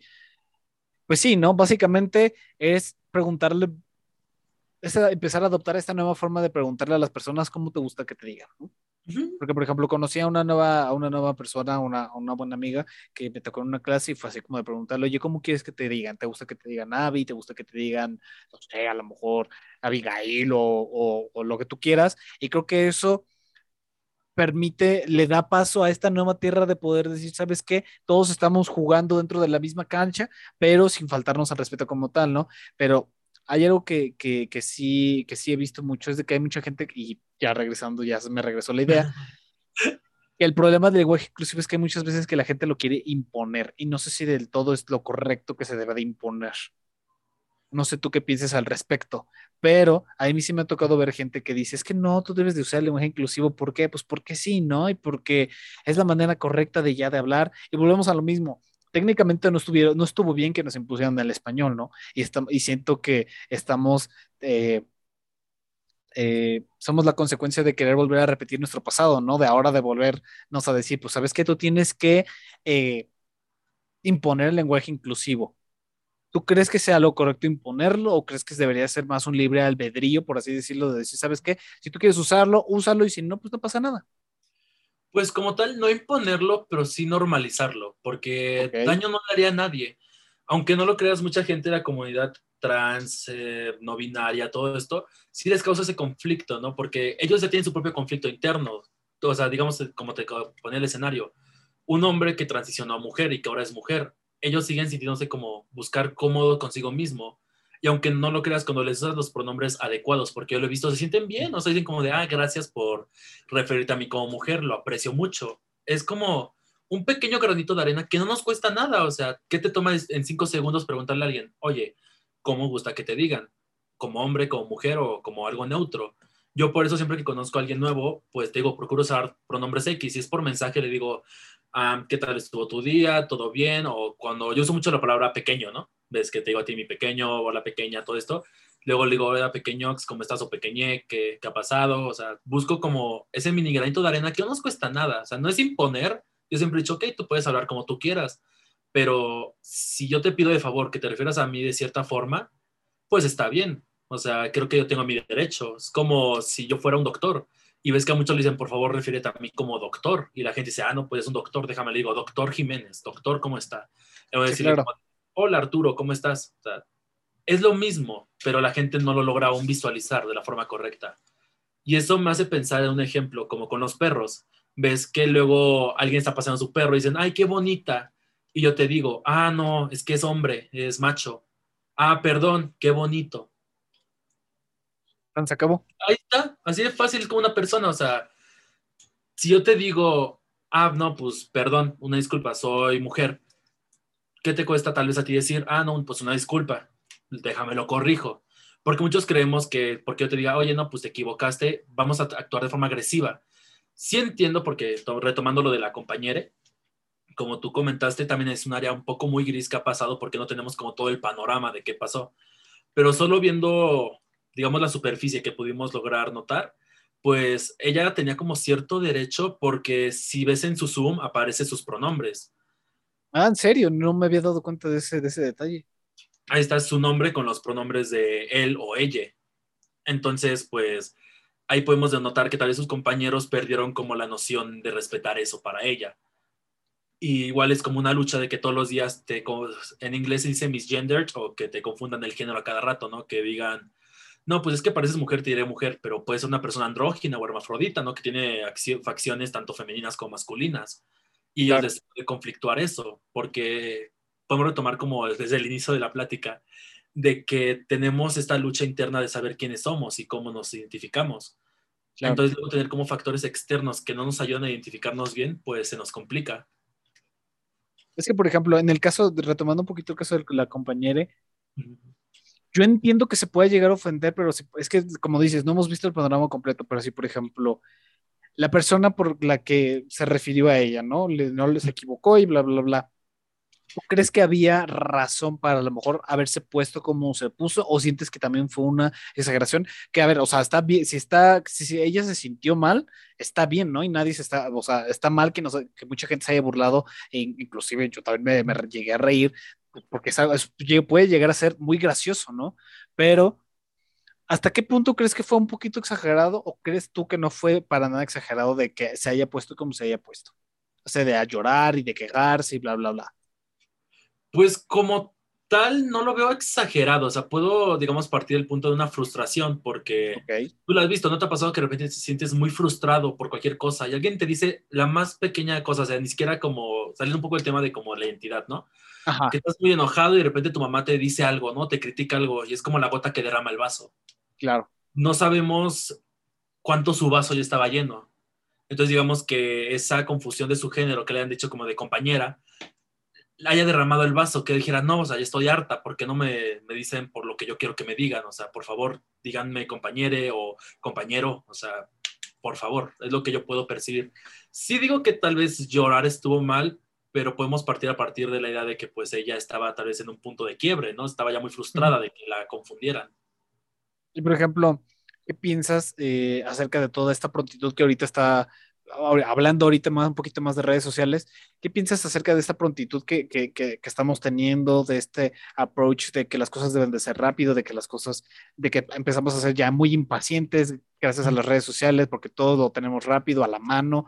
pues sí, ¿no? Básicamente es preguntarle, es empezar a adoptar esta nueva forma de preguntarle a las personas cómo te gusta que te digan, ¿no? Porque, por ejemplo, conocí a una nueva, a una nueva persona, una, una buena amiga, que me tocó en una clase y fue así como de preguntarle, oye, ¿cómo quieres que te digan? ¿Te gusta que te digan Abby? ¿Te gusta que te digan, no sé, a lo mejor Abigail o, o, o lo que tú quieras? Y creo que eso permite, le da paso a esta nueva tierra de poder decir, ¿sabes qué? Todos estamos jugando dentro de la misma cancha, pero sin faltarnos al respeto como tal, ¿no? Pero hay algo que, que, que, sí, que sí he visto mucho, es de que hay mucha gente, y ya regresando, ya me regresó la idea, *laughs* el problema del lenguaje inclusive es que hay muchas veces que la gente lo quiere imponer, y no sé si del todo es lo correcto que se debe de imponer. No sé tú qué pienses al respecto, pero a mí sí me ha tocado ver gente que dice, es que no, tú debes de usar el lenguaje inclusivo, ¿por qué? Pues porque sí, ¿no? Y porque es la manera correcta de ya de hablar, y volvemos a lo mismo, técnicamente no, estuvieron, no estuvo bien que nos impusieran el español, ¿no? Y, siento que estamos, eh, eh, somos la consecuencia de querer volver a repetir nuestro pasado, ¿no? De ahora de volvernos a decir, pues sabes que tú tienes que eh, imponer el lenguaje inclusivo. ¿Tú crees que sea lo correcto imponerlo o crees que debería ser más un libre albedrío, por así decirlo, de decir, sabes qué, si tú quieres usarlo, úsalo y si no, pues no pasa nada? Pues como tal, no imponerlo, pero sí normalizarlo, porque daño no le haría a nadie. Aunque no lo creas, mucha gente de la comunidad trans, eh, no binaria, todo esto, sí les causa ese conflicto, ¿no? Porque ellos ya tienen su propio conflicto interno. O sea, digamos, como te ponía el escenario, un hombre que transicionó a mujer y que ahora es mujer, ellos siguen sintiéndose como buscar cómodo consigo mismo y aunque no lo creas, cuando les usas los pronombres adecuados, porque yo lo he visto, se sienten bien, o sea, dicen como de, ah, gracias por referirte a mí como mujer, lo aprecio mucho. Es como un pequeño granito de arena que no nos cuesta nada, o sea, ¿qué te toma en cinco segundos preguntarle a alguien, oye, ¿cómo gusta que te digan? ¿Como hombre, como mujer o como algo neutro? Yo por eso siempre que conozco a alguien nuevo, pues te digo, procuro usar pronombres X. Si es por mensaje, le digo, ah, ¿qué tal estuvo tu día? ¿Todo bien? O cuando yo uso mucho la palabra pequeño, ¿no? ves que te digo a ti mi pequeño o la pequeña, todo esto, Luego le digo, hola, pequeñox, ¿cómo estás? O pequeñe, ¿qué, ¿qué ha pasado? O sea, busco como ese mini granito de arena que no nos cuesta nada. O sea, no es imponer. Yo siempre he dicho, ok, tú puedes hablar como tú quieras, pero si yo te pido de favor que te refieras a mí de cierta forma, pues está bien. O sea, creo que yo tengo mi derecho. Es como si yo fuera un doctor y ves que a muchos le dicen, por favor, refiérete a mí como doctor. Y la gente dice, ah, no, pues es un doctor, déjame le digo, doctor Jiménez, doctor, ¿cómo está? Le voy a decir, hola Arturo, ¿cómo estás? O sea, es lo mismo, pero la gente no lo logra aún visualizar de la forma correcta. Y eso me hace pensar en un ejemplo, como con los perros. Ves que luego alguien está pasando a su perro y dicen, ay, qué bonita. Y yo te digo, ah, no, es que es hombre, es macho. Ah, perdón, qué bonito. Se acabó. Ahí está, así de fácil como una persona. O sea, si yo te digo, ah, no, pues perdón, una disculpa, soy mujer. ¿Qué te cuesta tal vez a ti decir, ah, no, pues una disculpa? déjame lo corrijo. Porque muchos creemos que porque yo te diga, oye, no, pues te equivocaste, vamos a actuar de forma agresiva. Sí entiendo, porque retomando lo de la compañera, como tú comentaste, también es un área un poco muy gris que ha pasado porque no tenemos como todo el panorama de qué pasó. Pero solo viendo, digamos, la superficie que pudimos lograr notar, pues ella tenía como cierto derecho porque si ves en su Zoom aparecen sus pronombres. Ah, en serio, no me había dado cuenta de ese, de ese detalle ahí está su nombre con los pronombres de él o ella. Entonces, pues ahí podemos denotar que tal vez sus compañeros perdieron como la noción de respetar eso para ella. Y igual es como una lucha de que todos los días te, en inglés se dice misgendered o que te confundan el género a cada rato, ¿no? Que digan, no, pues es que pareces mujer, te diré mujer, pero puede ser una persona andrógina o hermafrodita, ¿no? Que tiene facciones tanto femeninas como masculinas. Y claro. les puede conflictuar eso, porque podemos retomar como desde el inicio de la plática, de que tenemos esta lucha interna de saber quiénes somos y cómo nos identificamos. Entonces, luego tener como factores externos que no nos ayudan a identificarnos bien, pues se nos complica. Es que, por ejemplo, en el caso, retomando un poquito el caso de la compañera, yo entiendo que se puede llegar a ofender, pero es que, como dices, no hemos visto el panorama completo, pero si, por ejemplo, la persona por la que se refirió a ella, ¿no? Le, no les equivocó y bla, bla, bla. ¿Tú crees que había razón para a lo mejor haberse puesto como se puso o sientes que también fue una exageración? Que a ver, o sea, está bien, si está, si, ella se sintió mal, está bien, ¿no? Y nadie se está, o sea, está mal que, no, que mucha gente se haya burlado, e inclusive yo también me, llegué a reír, porque puede llegar a ser muy gracioso, ¿no? Pero, ¿hasta qué punto crees que fue un poquito exagerado o crees tú que no fue para nada exagerado de que se haya puesto como se haya puesto? O sea, de a llorar y de quejarse y bla, bla, bla. Pues como tal, no lo veo exagerado. O sea, puedo, digamos, partir del punto de una frustración, porque tú lo has visto, ¿no te ha pasado que de repente te sientes muy frustrado por cualquier cosa y alguien te dice la más pequeña cosa, o sea, ni siquiera como, saliendo un poco del tema de como la identidad, ¿no? Ajá. Que estás muy enojado y de repente tu mamá te dice algo, ¿no? Te critica algo y es como la gota que derrama el vaso. Claro. No sabemos cuánto su vaso ya estaba lleno. Entonces, digamos que esa confusión de su género que le han dicho como de compañera, haya derramado el vaso, que dijera, no, o sea, ya estoy harta, porque no me, me, dicen por lo que yo quiero que me digan? O sea, por favor, díganme compañere o compañero, o sea, por favor, es lo que yo puedo percibir. Sí digo que tal vez llorar estuvo mal, pero podemos partir a partir de la idea de que pues ella estaba tal vez en un punto de quiebre, ¿no? Estaba ya muy frustrada de que la confundieran. Y por ejemplo, ¿qué piensas eh, acerca de toda esta prontitud que ahorita está hablando ahorita más, un poquito más de redes sociales, ¿qué piensas acerca de esta prontitud que, que, que, estamos teniendo, de este approach de que las cosas deben de ser rápido, de que las cosas, de que empezamos a ser ya muy impacientes gracias a las redes sociales, porque todo lo tenemos rápido, a la mano?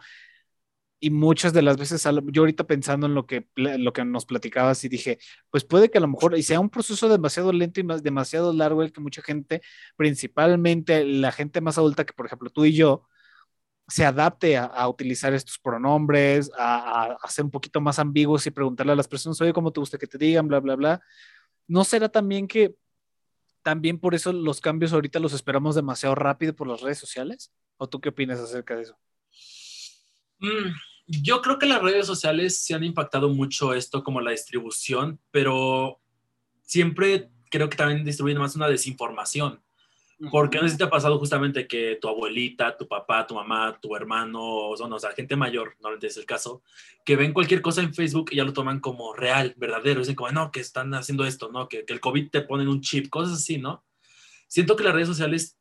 Y muchas de las veces, yo ahorita pensando en lo que, lo que nos platicabas y dije, pues puede que a lo mejor y sea un proceso demasiado lento y más, demasiado largo el que mucha gente, principalmente la gente más adulta que por ejemplo tú y yo, se adapte a, utilizar estos pronombres, a, a, ser un poquito más ambiguos y preguntarle a las personas, oye, ¿cómo te gusta que te digan? Bla, bla, bla. ¿No será también que también por eso los cambios ahorita los esperamos demasiado rápido por las redes sociales? ¿O tú qué opinas acerca de eso? Mm, yo creo que las redes sociales se han impactado mucho esto como la distribución, pero siempre creo que también distribuyen más una desinformación. Porque no sé si te ha pasado justamente que tu abuelita, tu papá, tu mamá, tu hermano, o sea, gente mayor, no es el caso, que ven cualquier cosa en Facebook y ya lo toman como real, verdadero. Dicen como, no, que están haciendo esto, ¿no? Que, que el COVID te pone en un chip, cosas así, ¿no? siento que las redes sociales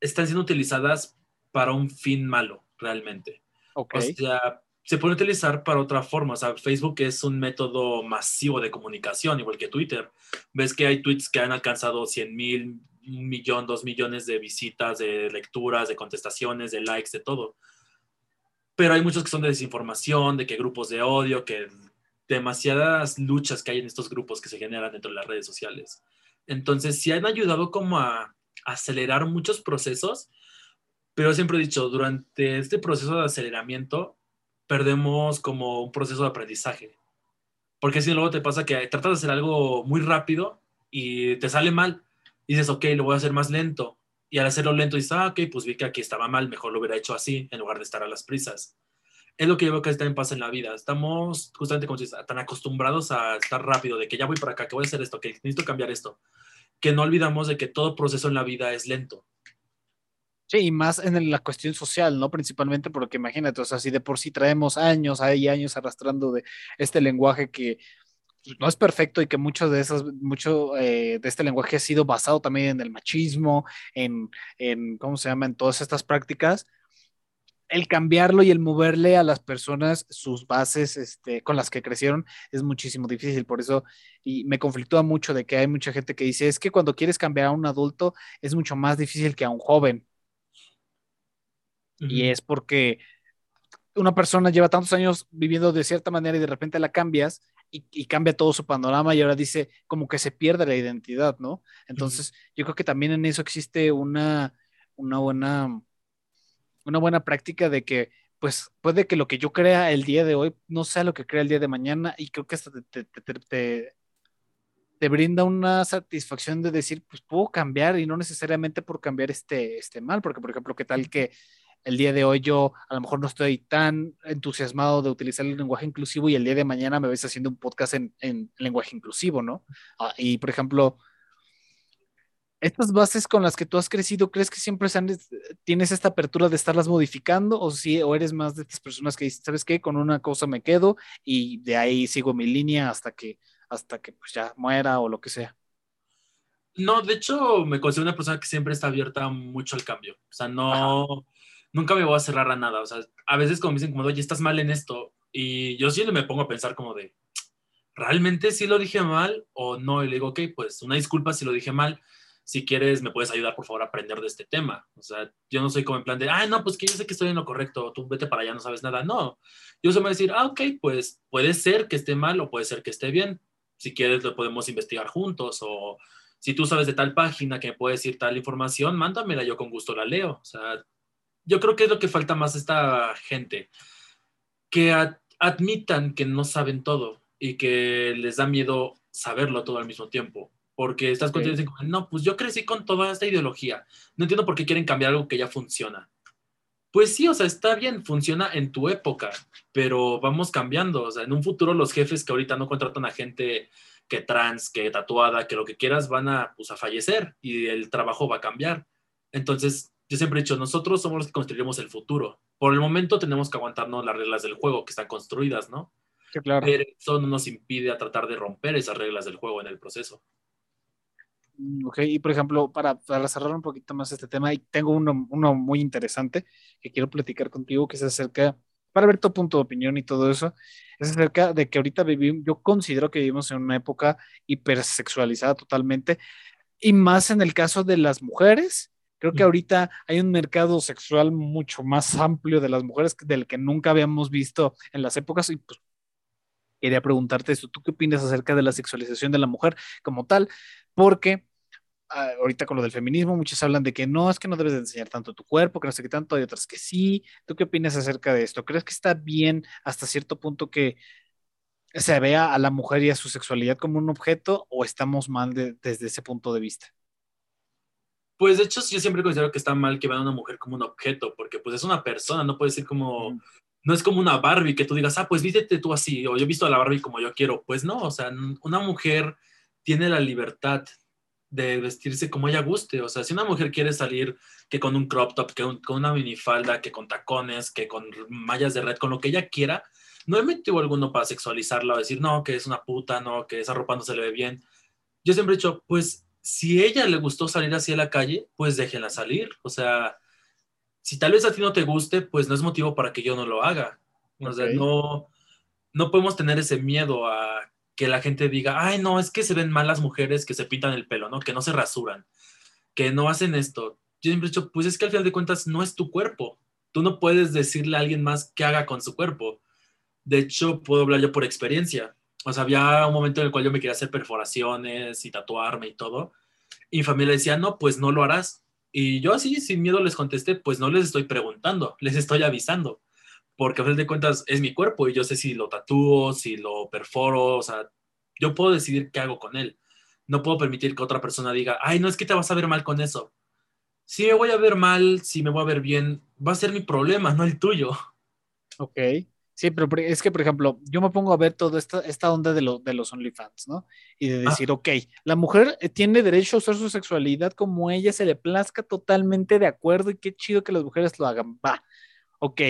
están siendo utilizadas para un fin malo, realmente. Okay. O sea, se puede utilizar para otra forma. O sea, Facebook es un método masivo de comunicación, igual que Twitter. Ves que hay tweets que han alcanzado 100 mil, un millón, dos millones de visitas, de lecturas, de contestaciones, de likes, de todo. Pero hay muchos que son de desinformación, de que grupos de odio, que demasiadas luchas que hay en estos grupos que se generan dentro de las redes sociales. Entonces, sí han ayudado como a acelerar muchos procesos, pero siempre he dicho, durante este proceso de aceleramiento, perdemos como un proceso de aprendizaje. Porque si luego te pasa que tratas de hacer algo muy rápido y te sale mal, dices, ok, lo voy a hacer más lento. Y al hacerlo lento dices, ah, ok, pues vi que aquí estaba mal, mejor lo hubiera hecho así, en lugar de estar a las prisas. Es lo que yo veo que también pasa en la vida. Estamos justamente como tan acostumbrados a estar rápido, de que ya voy para acá, que voy a hacer esto, que necesito cambiar esto, que no olvidamos de que todo proceso en la vida es lento. Sí, y más en la cuestión social, ¿no? Principalmente porque imagínate, o sea, si de por sí traemos años, hay años arrastrando de este lenguaje que no es perfecto y que mucho de esos, mucho eh, de este lenguaje ha sido basado también en el machismo, en, en, ¿cómo se llama? En todas estas prácticas, el cambiarlo y el moverle a las personas sus bases este, con las que crecieron es muchísimo difícil. Por eso, y me conflictúa mucho de que hay mucha gente que dice, es que cuando quieres cambiar a un adulto es mucho más difícil que a un joven. Y es porque una persona lleva tantos años viviendo de cierta manera y de repente la cambias y, cambia todo su panorama y ahora dice como que se pierde la identidad, ¿no? Entonces, yo creo que también en eso existe una, una buena una buena práctica de que pues puede que lo que yo crea el día de hoy no sea lo que crea el día de mañana y creo que hasta te, te, te, brinda una satisfacción de decir, pues puedo cambiar y no necesariamente por cambiar este, este mal, porque por ejemplo, ¿qué tal que el día de hoy yo a lo mejor no estoy tan entusiasmado de utilizar el lenguaje inclusivo y el día de mañana me ves haciendo un podcast en, en lenguaje inclusivo, ¿no? Ah, y por ejemplo, estas bases con las que tú has crecido, ¿crees que siempre tienes esta apertura de estarlas modificando o si o eres más de estas personas que dicen, ¿sabes qué? Con una cosa me quedo y de ahí sigo mi línea hasta que hasta que pues ya muera o lo que sea. No, de hecho me considero una persona que siempre está abierta mucho al cambio. O sea, no nunca me voy a cerrar a nada. O sea, a veces como me dicen como, "Oye, estás mal en esto." Y yo sí me pongo a pensar como de, ¿realmente sí lo dije mal o no? Y le digo, ok, pues una disculpa si lo dije mal si quieres, me puedes ayudar, por favor, a aprender de este tema. O sea, yo no soy como en plan de, ah, no, pues que yo sé que estoy en lo correcto, tú vete para allá, no sabes nada. No, yo a decir, ah, ok, pues puede ser que esté mal o puede ser que esté bien. Si quieres, lo podemos investigar juntos o si tú sabes de tal página que me puede decir tal información, mándamela, yo con gusto la leo. O sea, yo creo que es lo que falta más a esta gente, que admitan que no saben todo y que les da miedo saberlo todo al mismo tiempo porque estás okay. y no, pues yo crecí con toda esta ideología, no entiendo por qué quieren cambiar algo que ya funciona. Pues sí, o sea, está bien, funciona en tu época, pero vamos cambiando, o sea, en un futuro los jefes que ahorita no contratan a gente que trans, que tatuada, que lo que quieras, van a, pues, a fallecer y el trabajo va a cambiar. Entonces, yo siempre he dicho, nosotros somos los que construiremos el futuro. Por el momento tenemos que aguantarnos las reglas del juego que están construidas, ¿no? claro. Pero eso no nos impide a tratar de romper esas reglas del juego en el proceso. Mm, ok, y por ejemplo, para, para, cerrar un poquito más este tema, y tengo uno, uno, muy interesante que quiero platicar contigo, que es acerca, para ver tu punto de opinión y todo eso, es acerca de que ahorita vivimos, yo considero que vivimos en una época hipersexualizada totalmente, y más en el caso de las mujeres. Creo que ahorita hay un mercado sexual mucho más amplio de las mujeres del que nunca habíamos visto en las épocas, y pues quería preguntarte eso, ¿tú qué opinas acerca de la sexualización de la mujer como tal? porque ah, ahorita con lo del feminismo, muchos hablan de que no, es que no debes de enseñar tanto tu cuerpo, que no sé qué tanto, hay otras que sí. ¿Tú qué opinas acerca de esto? ¿Crees que está bien hasta cierto punto que se vea a la mujer y a su sexualidad como un objeto o estamos mal desde ese punto de vista? Pues de hecho yo siempre considero que está mal que vean a una mujer como un objeto, porque pues es una persona, no puede ser como, no es como una Barbie que tú digas, ah, pues vístete tú así, o yo he visto a la Barbie como yo quiero. Pues no, o sea, una mujer tiene la libertad de vestirse como ella guste. O sea, si una mujer quiere salir que con un crop top, que con una minifalda, que con tacones, que con mallas de red, con lo que ella quiera, no hay motivo alguno para sexualizarla o decir, no, que es una puta, no, que esa ropa no se le ve bien. Yo siempre he dicho, pues si ella le gustó salir así a la calle, pues déjenla salir. O sea, si tal vez a ti no te guste, pues no es motivo para que yo no lo haga. O sea, no, no podemos tener ese miedo a que la gente diga, ay, no, es que se ven mal las mujeres que se pintan el pelo, ¿no? Que no se rasuran, que no hacen esto. Yo siempre he dicho, pues es que al final de cuentas no es tu cuerpo. Tú no puedes decirle a alguien más qué haga con su cuerpo. De hecho, puedo hablar yo por experiencia o sea, había un momento en el cual yo me quería hacer perforaciones y tatuarme y todo. Y mi familia decía, no, pues no lo harás. Y yo así, sin miedo, les contesté, pues no les estoy preguntando, les estoy avisando. Porque a fin de cuentas es mi cuerpo y yo sé si lo tatúo, si lo perforo, o sea, yo puedo decidir qué hago con él. No puedo permitir que otra persona diga, ay, no es que te vas a ver mal con eso. Si me voy a ver mal, si me voy a ver bien, va a ser mi problema, no el tuyo. Ok. Sí, pero es que, por ejemplo, yo me pongo a ver toda esta, esta onda de, de los OnlyFans, ¿no? Y de ah. decir, ok, la mujer eh, tiene derecho a usar su sexualidad como ella se le plazca totalmente de acuerdo y qué chido que las mujeres lo hagan. Va, ok,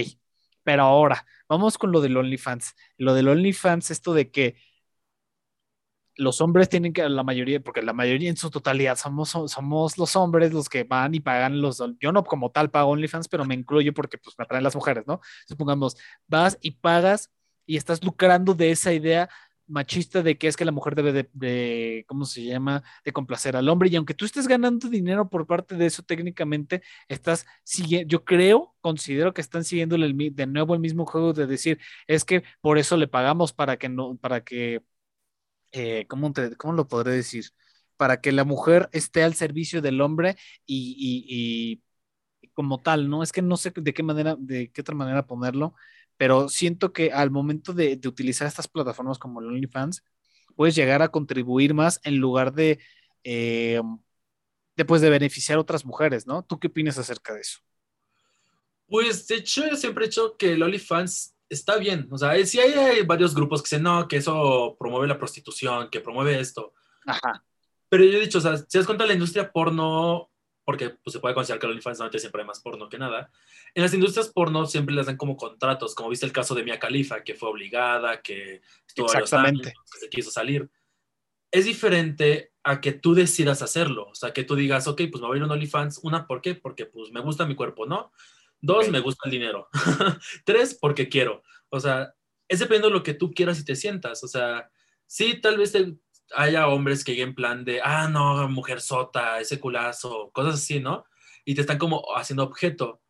pero ahora, vamos con lo del OnlyFans. Lo del OnlyFans, esto de que los hombres tienen que, la mayoría, porque la mayoría en su totalidad somos, somos los hombres los que van y pagan los, yo no como tal pago OnlyFans, pero me incluyo porque pues me atraen las mujeres, ¿no? Supongamos, vas y pagas y estás lucrando de esa idea machista de que es que la mujer debe de, de, ¿cómo se llama?, de complacer al hombre. Y aunque tú estés ganando dinero por parte de eso, técnicamente estás siguiendo, yo creo, considero que están siguiendo el, de nuevo el mismo juego de decir, es que por eso le pagamos para que no, para que eh, ¿cómo, lo podré decir? Para que la mujer esté al servicio del hombre y, como tal, ¿no? Es que no sé de qué manera, de qué otra manera ponerlo, pero siento que al momento de, utilizar estas plataformas como el OnlyFans, puedes llegar a contribuir más en lugar de, eh, de beneficiar a otras mujeres, ¿no? ¿Tú qué opinas acerca de eso? Pues de hecho, yo siempre he dicho que el OnlyFans está bien. O sea, si hay, varios grupos que dicen, no, que eso promueve la prostitución, que promueve esto. Ajá. Pero yo he dicho, o sea, si das cuenta la industria porno, porque pues, se puede considerar que el OnlyFans siempre hay más porno que nada, en las industrias porno siempre les dan como contratos, como viste el caso de Mia Khalifa, que fue obligada, que estuvo Exactamente. que se quiso salir. Es diferente a que tú decidas hacerlo, o sea, que tú digas, ok, pues me voy a ir a un OnlyFans, una, ¿por qué? Porque pues me gusta mi cuerpo, ¿no? Dos, me gusta el dinero. *laughs* Tres, porque quiero. O sea, es dependiendo de lo que tú quieras y te sientas. O sea, sí, tal vez haya hombres que lleguen en plan de, ah, no, mujer sota, ese culazo, cosas así, ¿no? Y te están como haciendo objeto.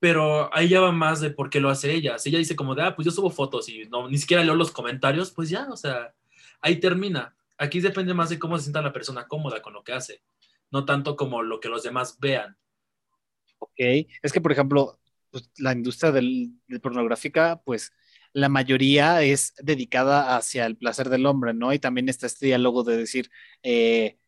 Pero ahí ya va más de por qué lo hace ella. Si ella dice como de, ah, pues yo subo fotos y no, ni siquiera leo los comentarios, pues ya, o sea, ahí termina. Aquí depende más de cómo se sienta la persona cómoda con lo que hace, no tanto como lo que los demás vean. Ok, es que por ejemplo, pues, la industria del, pornográfica, pues la mayoría es dedicada hacia el placer del hombre, ¿no? Y también está este diálogo de decir, eh,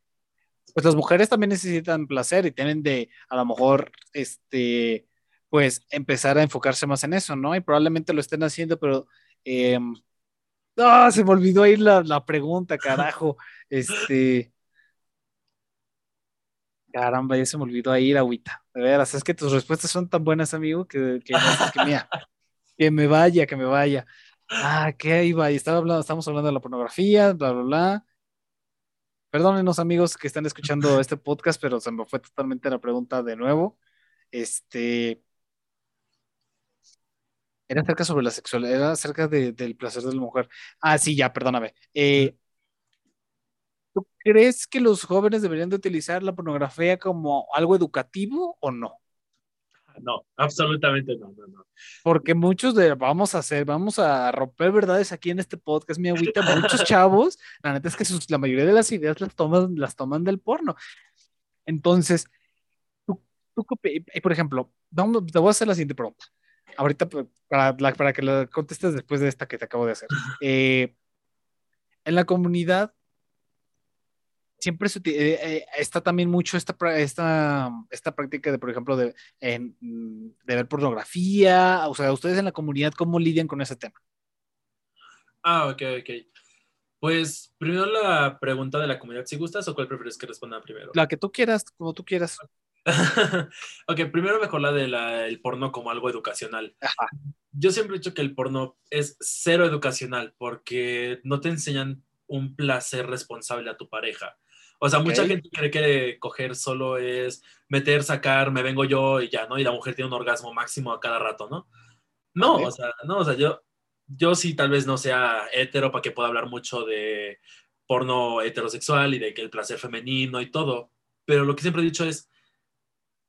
pues las mujeres también necesitan placer y tienen de, a lo mejor, este, pues empezar a enfocarse más en eso, ¿no? Y probablemente lo estén haciendo, pero... Eh, ¡Ah! se me olvidó ahí la, la pregunta, carajo. *laughs* Este. Caramba, ya se me olvidó ahí, agüita. De veras, es que tus respuestas son tan buenas, amigo, que, que, *laughs* que me vaya, que me vaya. Ah, ¿qué iba? Y estaba hablando, estamos hablando de la pornografía, bla, bla, bla. Perdónenos, amigos, que están escuchando *laughs* este podcast, pero se me fue totalmente la pregunta de nuevo. Este. Era acerca sobre la sexualidad, era acerca del placer de la mujer. Ah, sí, ya, perdóname. Eh, ¿Tú crees que los jóvenes deberían de utilizar la pornografía como algo educativo o no? No, absolutamente no, no, no. Porque muchos de vamos a hacer, vamos a romper verdades aquí en este podcast, mi agüita, muchos *laughs* chavos, la neta es que la mayoría de las ideas las toman, las toman del porno. Entonces, tú, tú por ejemplo, vamos, te voy a hacer la siguiente pregunta. Ahorita para, para que la contestes después de esta que te acabo de hacer. *laughs* Eh, en la comunidad siempre se, eh, eh, está también mucho esta, esta, esta práctica de, por ejemplo, de, de ver pornografía. O sea, ustedes en la comunidad, ¿cómo lidian con ese tema? Ah, ok, ok. Pues primero la pregunta de la comunidad, si gustas o cuál prefieres que responda primero. La que tú quieras, como tú quieras. *laughs* ok, primero mejor la del porno como algo educacional. Yo siempre he dicho que el porno es cero educacional porque no te enseñan un placer responsable a tu pareja O sea, mucha Ok. gente cree que coger solo es meter, sacar, me vengo yo y ya, ¿no? Y la mujer tiene un orgasmo máximo a cada rato, ¿no? No, Vale. o sea, no, o sea, yo, yo sí tal vez no sea hetero para que pueda hablar mucho de porno heterosexual y de que el placer femenino y todo, pero lo que siempre he dicho es,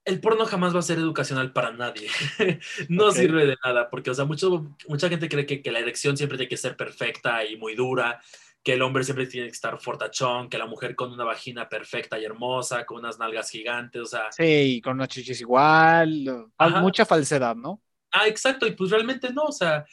el porno jamás va a ser educacional para nadie. *laughs* no Ok. sirve de nada, porque, o sea, mucho, mucha gente cree que, que la erección siempre tiene que ser perfecta y muy dura, que el hombre siempre tiene que estar fortachón, que la mujer con una vagina perfecta y hermosa, con unas nalgas gigantes, o sea, Sí, y con unas chichis igual, Ajá. mucha falsedad, ¿no? ah, exacto, y pues realmente no, o sea,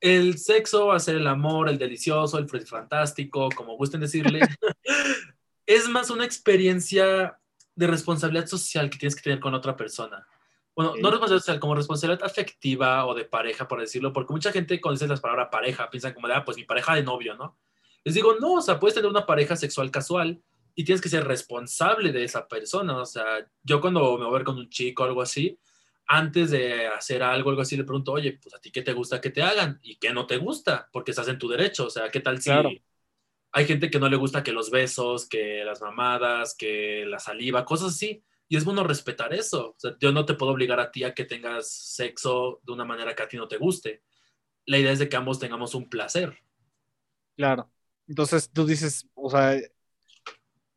el sexo, hacer el amor, el delicioso, el fantástico, como gusten decirle, *laughs* es más una experiencia de responsabilidad social que tienes que tener con otra persona. Bueno, no responsabilidad social, como responsabilidad afectiva o de pareja, por decirlo, porque mucha gente cuando dices las palabras pareja piensan como de, ah, pues mi pareja de novio, ¿no? Les digo, no, o sea, puedes tener una pareja sexual casual y tienes que ser responsable de esa persona. O sea, yo cuando me voy a ver con un chico o algo así, antes de hacer algo, algo así, le pregunto, oye, pues a ti qué te gusta que te hagan y qué no te gusta, porque estás en tu derecho. O sea, ¿qué tal si Claro. hay gente que no le gusta que los besos, que las mamadas, que la saliva, cosas así? Y es bueno respetar eso. O sea, yo no te puedo obligar a ti a que tengas sexo de una manera que a ti no te guste. La idea es de que ambos tengamos un placer. Claro. Entonces tú dices, o sea,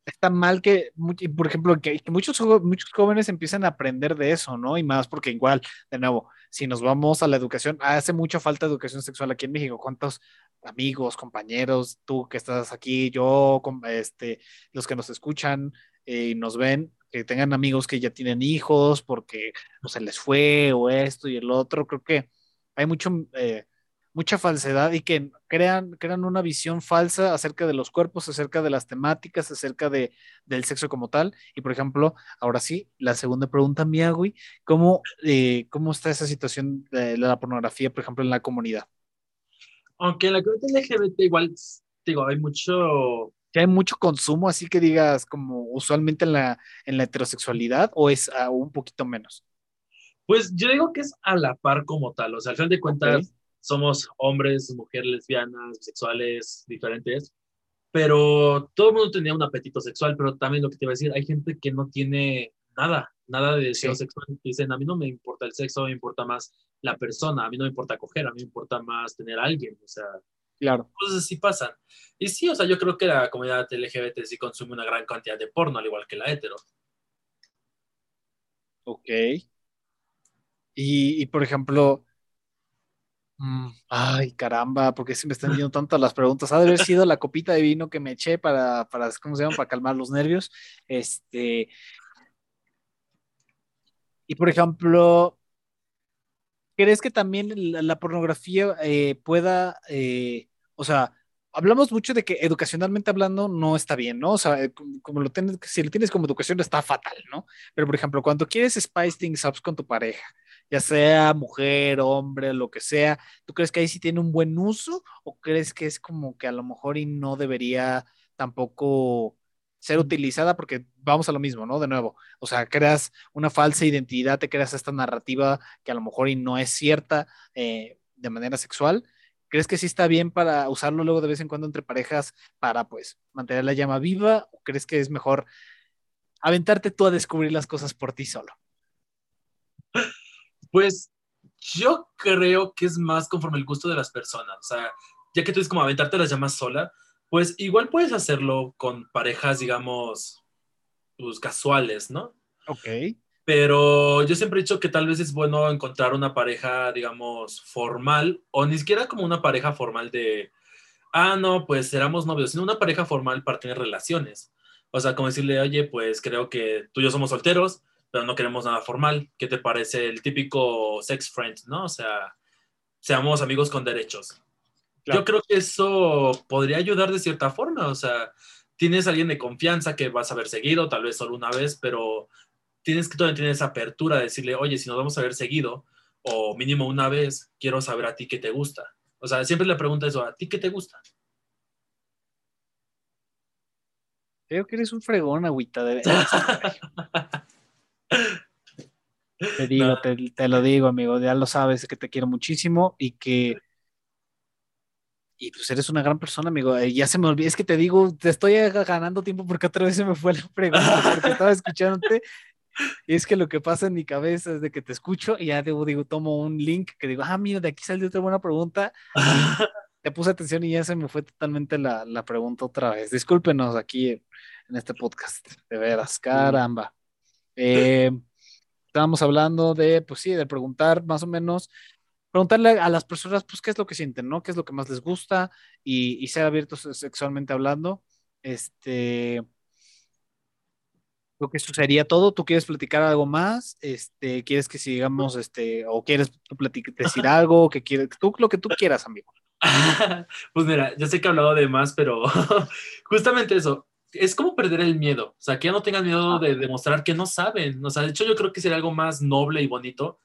está mal que, por ejemplo, que, muchos, muchos jóvenes empiezan a aprender de eso, ¿no? Y más porque igual, de nuevo, si nos vamos a la educación, hace mucha falta educación sexual aquí en México. ¿Cuántos amigos, compañeros, tú que estás aquí, yo, este, los que nos escuchan eh, y nos ven, que tengan amigos que ya tienen hijos porque o se les fue o esto y el otro, creo que hay mucho... eh, mucha falsedad y que crean, crean una visión falsa acerca de los cuerpos, acerca de las temáticas, acerca de, del sexo como tal. Y por ejemplo, ahora sí, la segunda pregunta mía, güey, ¿cómo, eh, ¿cómo está esa situación de la pornografía, por ejemplo, en la comunidad? Aunque en la comunidad LGBT igual, digo, hay mucho... ¿Que hay mucho consumo, así que digas, como usualmente en la, en la heterosexualidad, o es uh, un poquito menos? Pues yo digo que es a la par como tal, o sea, al final de cuentas. Somos hombres, mujeres lesbianas, bisexuales, diferentes, pero todo el mundo tenía un apetito sexual, pero también lo que te iba a decir, hay gente que no tiene nada, nada de deseo Sí. sexual, dicen, a mí no me importa el sexo, me importa más la persona, a mí no me importa coger, a mí me importa más tener a alguien, o sea, Claro. cosas así pasan. Y sí, o sea, yo creo que la comunidad LGBT sí consume una gran cantidad de porno, al igual que la hetero. Ok. Y, y por ejemplo, ay, caramba, porque se me están yendo tantas las preguntas. Ha de haber sido la copita de vino que me eché para, para, ¿cómo se llama? Para calmar los nervios. Este. Y por ejemplo, ¿crees que también la, pornografía eh, pueda, eh, o sea, hablamos mucho de que educacionalmente hablando no está bien, ¿no? O sea, eh, como lo tienes, si lo tienes como educación está fatal, ¿no? Pero por ejemplo, cuando quieres spice things up con tu pareja, ya sea mujer, hombre, lo que sea, ¿tú crees que ahí sí tiene un buen uso o crees que es como que a lo mejor y no debería tampoco ser utilizada porque vamos a lo mismo, ¿no? De nuevo, o sea, creas una falsa identidad, te creas esta narrativa que a lo mejor y no es cierta eh, de manera sexual. ¿Crees que sí está bien para usarlo luego de vez en cuando entre parejas para pues mantener la llama viva o crees que es mejor aventarte tú a descubrir las cosas por ti solo? *laughs* Pues yo creo que es más conforme el gusto de las personas. O sea, ya que tú dices como aventarte las llamas sola, pues igual puedes hacerlo con parejas, digamos, pues casuales, ¿no? Ok. Pero yo siempre he dicho que tal vez es bueno encontrar una pareja, digamos, formal, o ni siquiera como una pareja formal de, ah, no, pues éramos novios, sino una pareja formal para tener relaciones. O sea, como decirle, oye, pues creo que tú y yo somos solteros, pero no queremos nada formal. ¿Qué te parece el típico sex friend, no? O sea, seamos amigos con derechos. Claro. Yo creo que eso podría ayudar de cierta forma. O sea, tienes a alguien de confianza que vas a ver seguido, tal vez solo una vez, pero tienes que todavía tener esa apertura de decirle, oye, si nos vamos a ver seguido, o mínimo una vez, quiero saber a ti qué te gusta. O sea, siempre le pregunta eso, ¿a ti qué te gusta? Creo que eres un fregón, agüita. De... *laughs* te digo, No. te, te lo digo, amigo, ya lo sabes, que te quiero muchísimo y que y pues eres una gran persona, amigo. Eh, ya se me olvidó, es que te digo, te estoy ganando tiempo porque otra vez se me fue la pregunta porque estaba escuchándote. Y es que lo que pasa en mi cabeza es de que te escucho y ya digo, digo tomo un link que digo, ah, mira, de aquí salió otra buena pregunta. *laughs* te puse atención y ya se me fue totalmente la, la pregunta otra vez. Discúlpenos aquí en este podcast, de veras, caramba. Eh, estábamos hablando de, pues sí, de preguntar más o menos preguntarle a las personas, pues, qué es lo que sienten, ¿no? ¿Qué es lo que más les gusta? Y, ser abiertos sexualmente hablando. Este, lo que eso sería todo. ¿Tú quieres platicar algo más? Este, ¿quieres que sigamos, este, o quieres decir *laughs* algo? que quieres, tú, lo que tú quieras, amigo. *laughs* pues mira, ya sé que he hablado de más, pero *laughs* justamente eso, es como perder el miedo, o sea, que ya no tengan miedo de demostrar que no saben, o sea, de hecho yo creo que sería algo más noble y bonito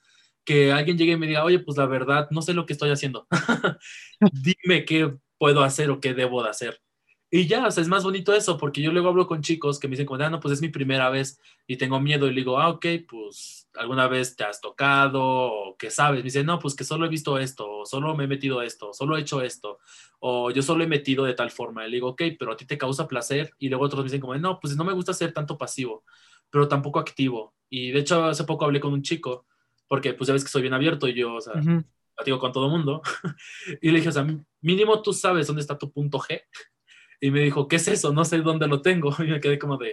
que alguien llegue y me diga, oye, pues la verdad, no sé lo que estoy haciendo. *laughs* Dime qué puedo hacer o qué debo de hacer. Y ya, o sea, es más bonito eso, porque yo luego hablo con chicos que me dicen, como, ah, no, pues es mi primera vez y tengo miedo. Y le digo, ah, ok, pues alguna vez te has tocado o que sabes. Me dicen, no, pues que solo he visto esto, o solo me he metido esto, solo he hecho esto, o yo solo he metido de tal forma. Y le digo, ok, pero a ti te causa placer. Y luego otros me dicen, como, no, pues no me gusta ser tanto pasivo, pero tampoco activo. Y de hecho, hace poco hablé con un chico porque pues ya ves que soy bien abierto y yo, o sea, uh con todo mundo. *laughs* y le dije, o sea, mínimo tú sabes dónde está tu punto G. Y me dijo, ¿qué es eso? No sé dónde lo tengo. *laughs* Y me quedé como de,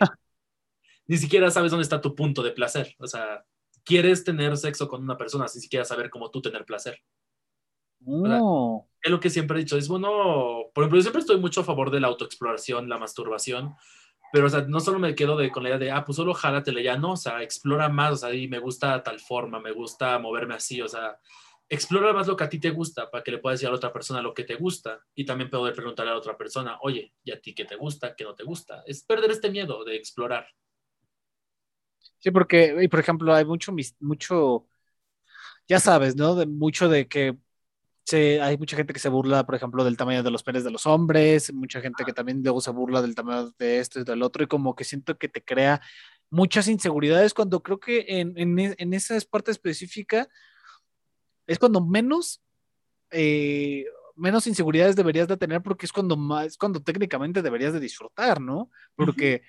ni siquiera sabes dónde está tu punto de placer. O sea, quieres tener sexo con una persona sin siquiera saber cómo tú tener placer. No. Es lo que siempre he dicho. Es bueno, por ejemplo, yo siempre estoy mucho a favor de la autoexploración, la masturbación, pero, o sea, no solo me quedo de, con la idea de, ah, pues solo jálatele ya, no, o sea, explora más, o sea, y me gusta tal forma, me gusta moverme así, o sea, explora más lo que a ti te gusta para que le puedas decir a la otra persona lo que te gusta y también poder preguntarle a la otra persona, oye, ¿y a ti qué te gusta, qué no te gusta? Es perder este miedo de explorar. Sí, porque, y por ejemplo, hay mucho, mucho, ya sabes, ¿no? De mucho de que hay mucha gente que se burla, por ejemplo, del tamaño de los penes de los hombres, mucha gente que también luego se burla del tamaño de esto y del otro, y como que siento que te crea muchas inseguridades cuando creo que en, en, e, en esa parte específica es cuando menos, eh, menos inseguridades deberías de tener porque es cuando más, cuando técnicamente deberías de disfrutar, ¿no? Porque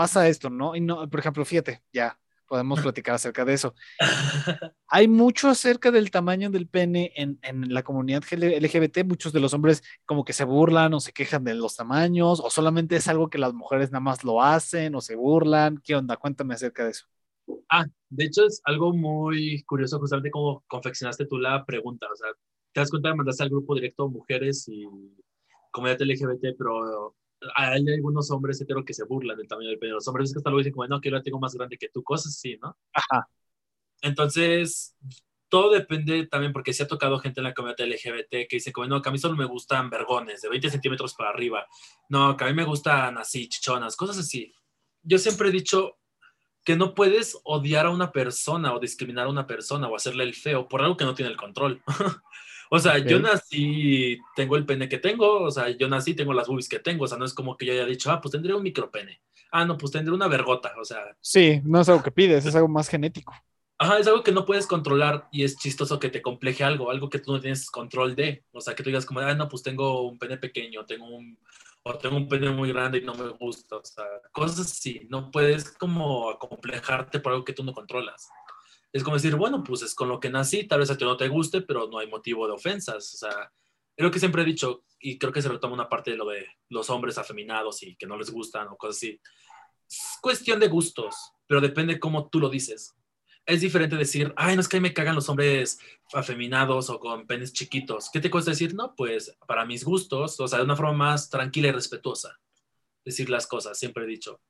pasa esto, ¿no? Y no, por ejemplo, fíjate, ya, podemos platicar acerca de eso. *laughs* Hay mucho acerca del tamaño del pene en, en, la comunidad LGBT. Muchos de los hombres como que se burlan o se quejan de los tamaños, o solamente es algo que las mujeres nada más lo hacen o se burlan. ¿Qué onda? Cuéntame acerca de eso. Ah, de hecho es algo muy curioso justamente cómo confeccionaste tú la pregunta. O sea, te das cuenta mandaste al grupo directo mujeres y comunidad LGBT, pero hay algunos hombres heteros que se burlan del tamaño del pene. Los hombres que hasta luego dicen como, no, que yo la tengo más grande que tú, cosas así, ¿no? Ajá. Entonces, todo depende también, porque se ha tocado gente en la comunidad LGBT que dice como, no, que a mí solo me gustan vergones de 20 centímetros para arriba. No, que a mí me gustan así, chichonas, cosas así. Yo siempre he dicho que no puedes odiar a una persona o discriminar a una persona o hacerle el feo por algo que no tiene el control. *laughs* O sea, yo nací, tengo el pene que tengo, o sea, yo nací, tengo las boobies que tengo, o sea, no es como que yo haya dicho, ah, pues tendré un micropene. Ah, no, pues tendré una vergota, o sea. Sí, no es algo que pides, es algo más genético. Ajá, es algo que no puedes controlar y es chistoso que te compleje algo, algo que tú no tienes control de. O sea, que tú digas como, ah, no, pues tengo un pene pequeño, tengo un, o tengo un pene muy grande y no me gusta. O sea, cosas así. No puedes como acomplejarte por algo que tú no controlas es como decir, bueno, pues es con lo que nací, tal vez a ti no te guste, pero no hay motivo de ofensas. O sea, es lo que siempre he dicho, y creo que se retoma una parte de lo de los hombres afeminados y que no les gustan o cosas así. Es cuestión de gustos, pero depende cómo tú lo dices. Es diferente decir, ay, no es que me cagan los hombres afeminados o con penes chiquitos. ¿Qué te cuesta decir? No, pues para mis gustos, o sea, de una forma más tranquila y respetuosa. Decir las cosas, siempre he dicho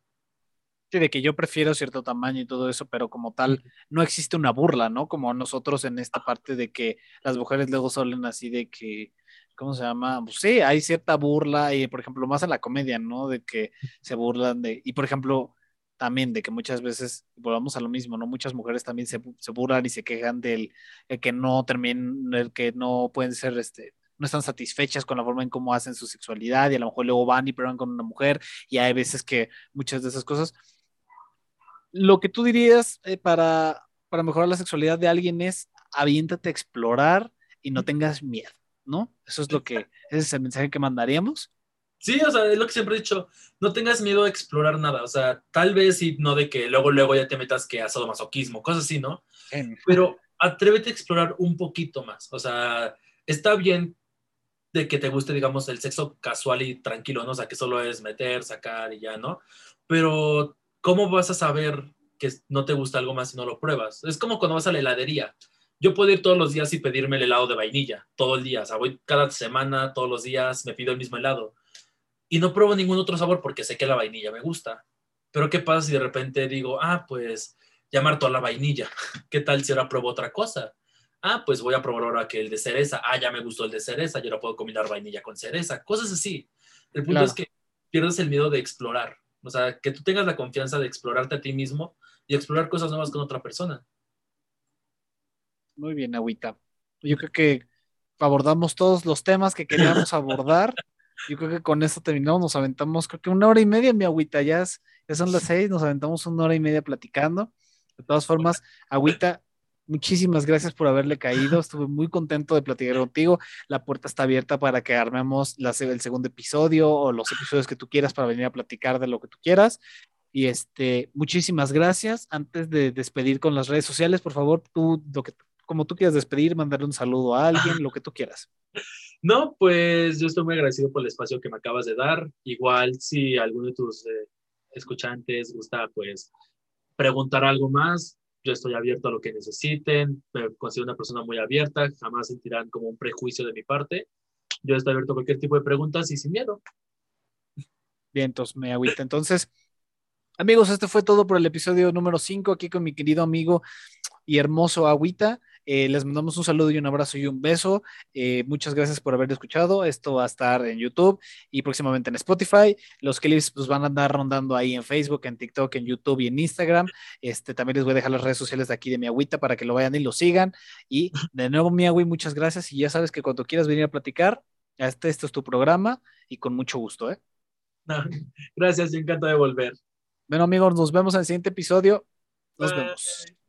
de que yo prefiero cierto tamaño y todo eso, pero como tal, no existe una burla, ¿no? Como nosotros en esta parte de que las mujeres luego suelen así de que, ¿cómo se llama? Pues sí, hay cierta burla, y por ejemplo, más en la comedia, ¿no? De que se burlan de, y por ejemplo, también de que muchas veces, volvamos a lo mismo, ¿no? Muchas mujeres también se, se burlan y se quejan del que no terminen, el que no pueden ser, este, no están satisfechas con la forma en cómo hacen su sexualidad y a lo mejor luego van y prueban con una mujer y hay veces que muchas de esas cosas lo que tú dirías eh, para, para mejorar la sexualidad de alguien es aviéntate a explorar y no tengas miedo. ¿no? Eso es lo que, ese es el mensaje que mandaríamos. Sí, o sea, es lo que siempre he dicho, no tengas miedo a explorar nada, o sea, tal vez y no de que luego, luego ya te metas que a masoquismo, cosas así, ¿no? Pero atrévete a explorar un poquito más, o sea, está bien de que te guste, digamos, el sexo casual y tranquilo, ¿no? O sea, que solo es meter, sacar y ya, ¿no? Pero, ¿cómo vas a saber que no te gusta algo más si no lo pruebas? Es como cuando vas a la heladería. Yo puedo ir todos los días y pedirme el helado de vainilla, todo el día, o sea, voy cada semana, todos los días, me pido el mismo helado y no pruebo ningún otro sabor porque sé que la vainilla me gusta. Pero ¿qué pasa si de repente digo, ah, pues llamar toda la vainilla? *laughs* ¿Qué tal si ahora pruebo otra cosa? Ah, pues voy a probar ahora que el de cereza. Ah, ya me gustó el de cereza, yo ahora puedo combinar vainilla con cereza. Cosas así. El punto es que pierdes el miedo de explorar. O sea, que tú tengas la confianza de explorarte a ti mismo y explorar cosas nuevas con otra persona. Muy bien, Agüita. Yo creo que abordamos todos los temas que queríamos abordar. Yo creo que con esto terminamos, nos aventamos, creo que una hora y media, mi agüita, ya, ya son las seis, nos aventamos una hora y media platicando. De todas formas, agüita, muchísimas gracias por haberle caído. Estuve muy contento de platicar contigo. La puerta está abierta para que armemos el segundo episodio o los episodios que tú quieras para venir a platicar de lo que tú quieras. Y este, muchísimas gracias. Antes de despedir con las redes sociales, por favor, tú, lo que, como tú quieras despedir, mandarle un saludo a alguien, lo que tú quieras. *laughs* No, pues yo estoy muy agradecido por el espacio que me acabas de dar. Igual si alguno de tus eh, escuchantes gusta, pues preguntar algo más, yo estoy abierto a lo que necesiten. Me considero una persona muy abierta, jamás sentirán como un prejuicio de mi parte. Yo estoy abierto a cualquier tipo de preguntas y sin miedo. Bien, entonces me agüita. Entonces, amigos, este fue todo por el episodio número 5 aquí con mi querido amigo y hermoso Agüita. Eh, les mandamos un saludo y un abrazo y un beso. Eh, muchas gracias por haber escuchado. Esto va a estar en YouTube y próximamente en Spotify. Los clips pues, van a andar rondando ahí en Facebook, en TikTok, en YouTube y en Instagram. Este, también les voy a dejar las redes sociales de aquí de mi agüita para que lo vayan y lo sigan. Y de nuevo, mi agüi, muchas gracias. Y ya sabes que cuando quieras venir a platicar, este, este es tu programa y con mucho gusto. ¿eh? gracias, encanta de volver. Bueno, amigos, nos vemos en el siguiente episodio. Nos vemos.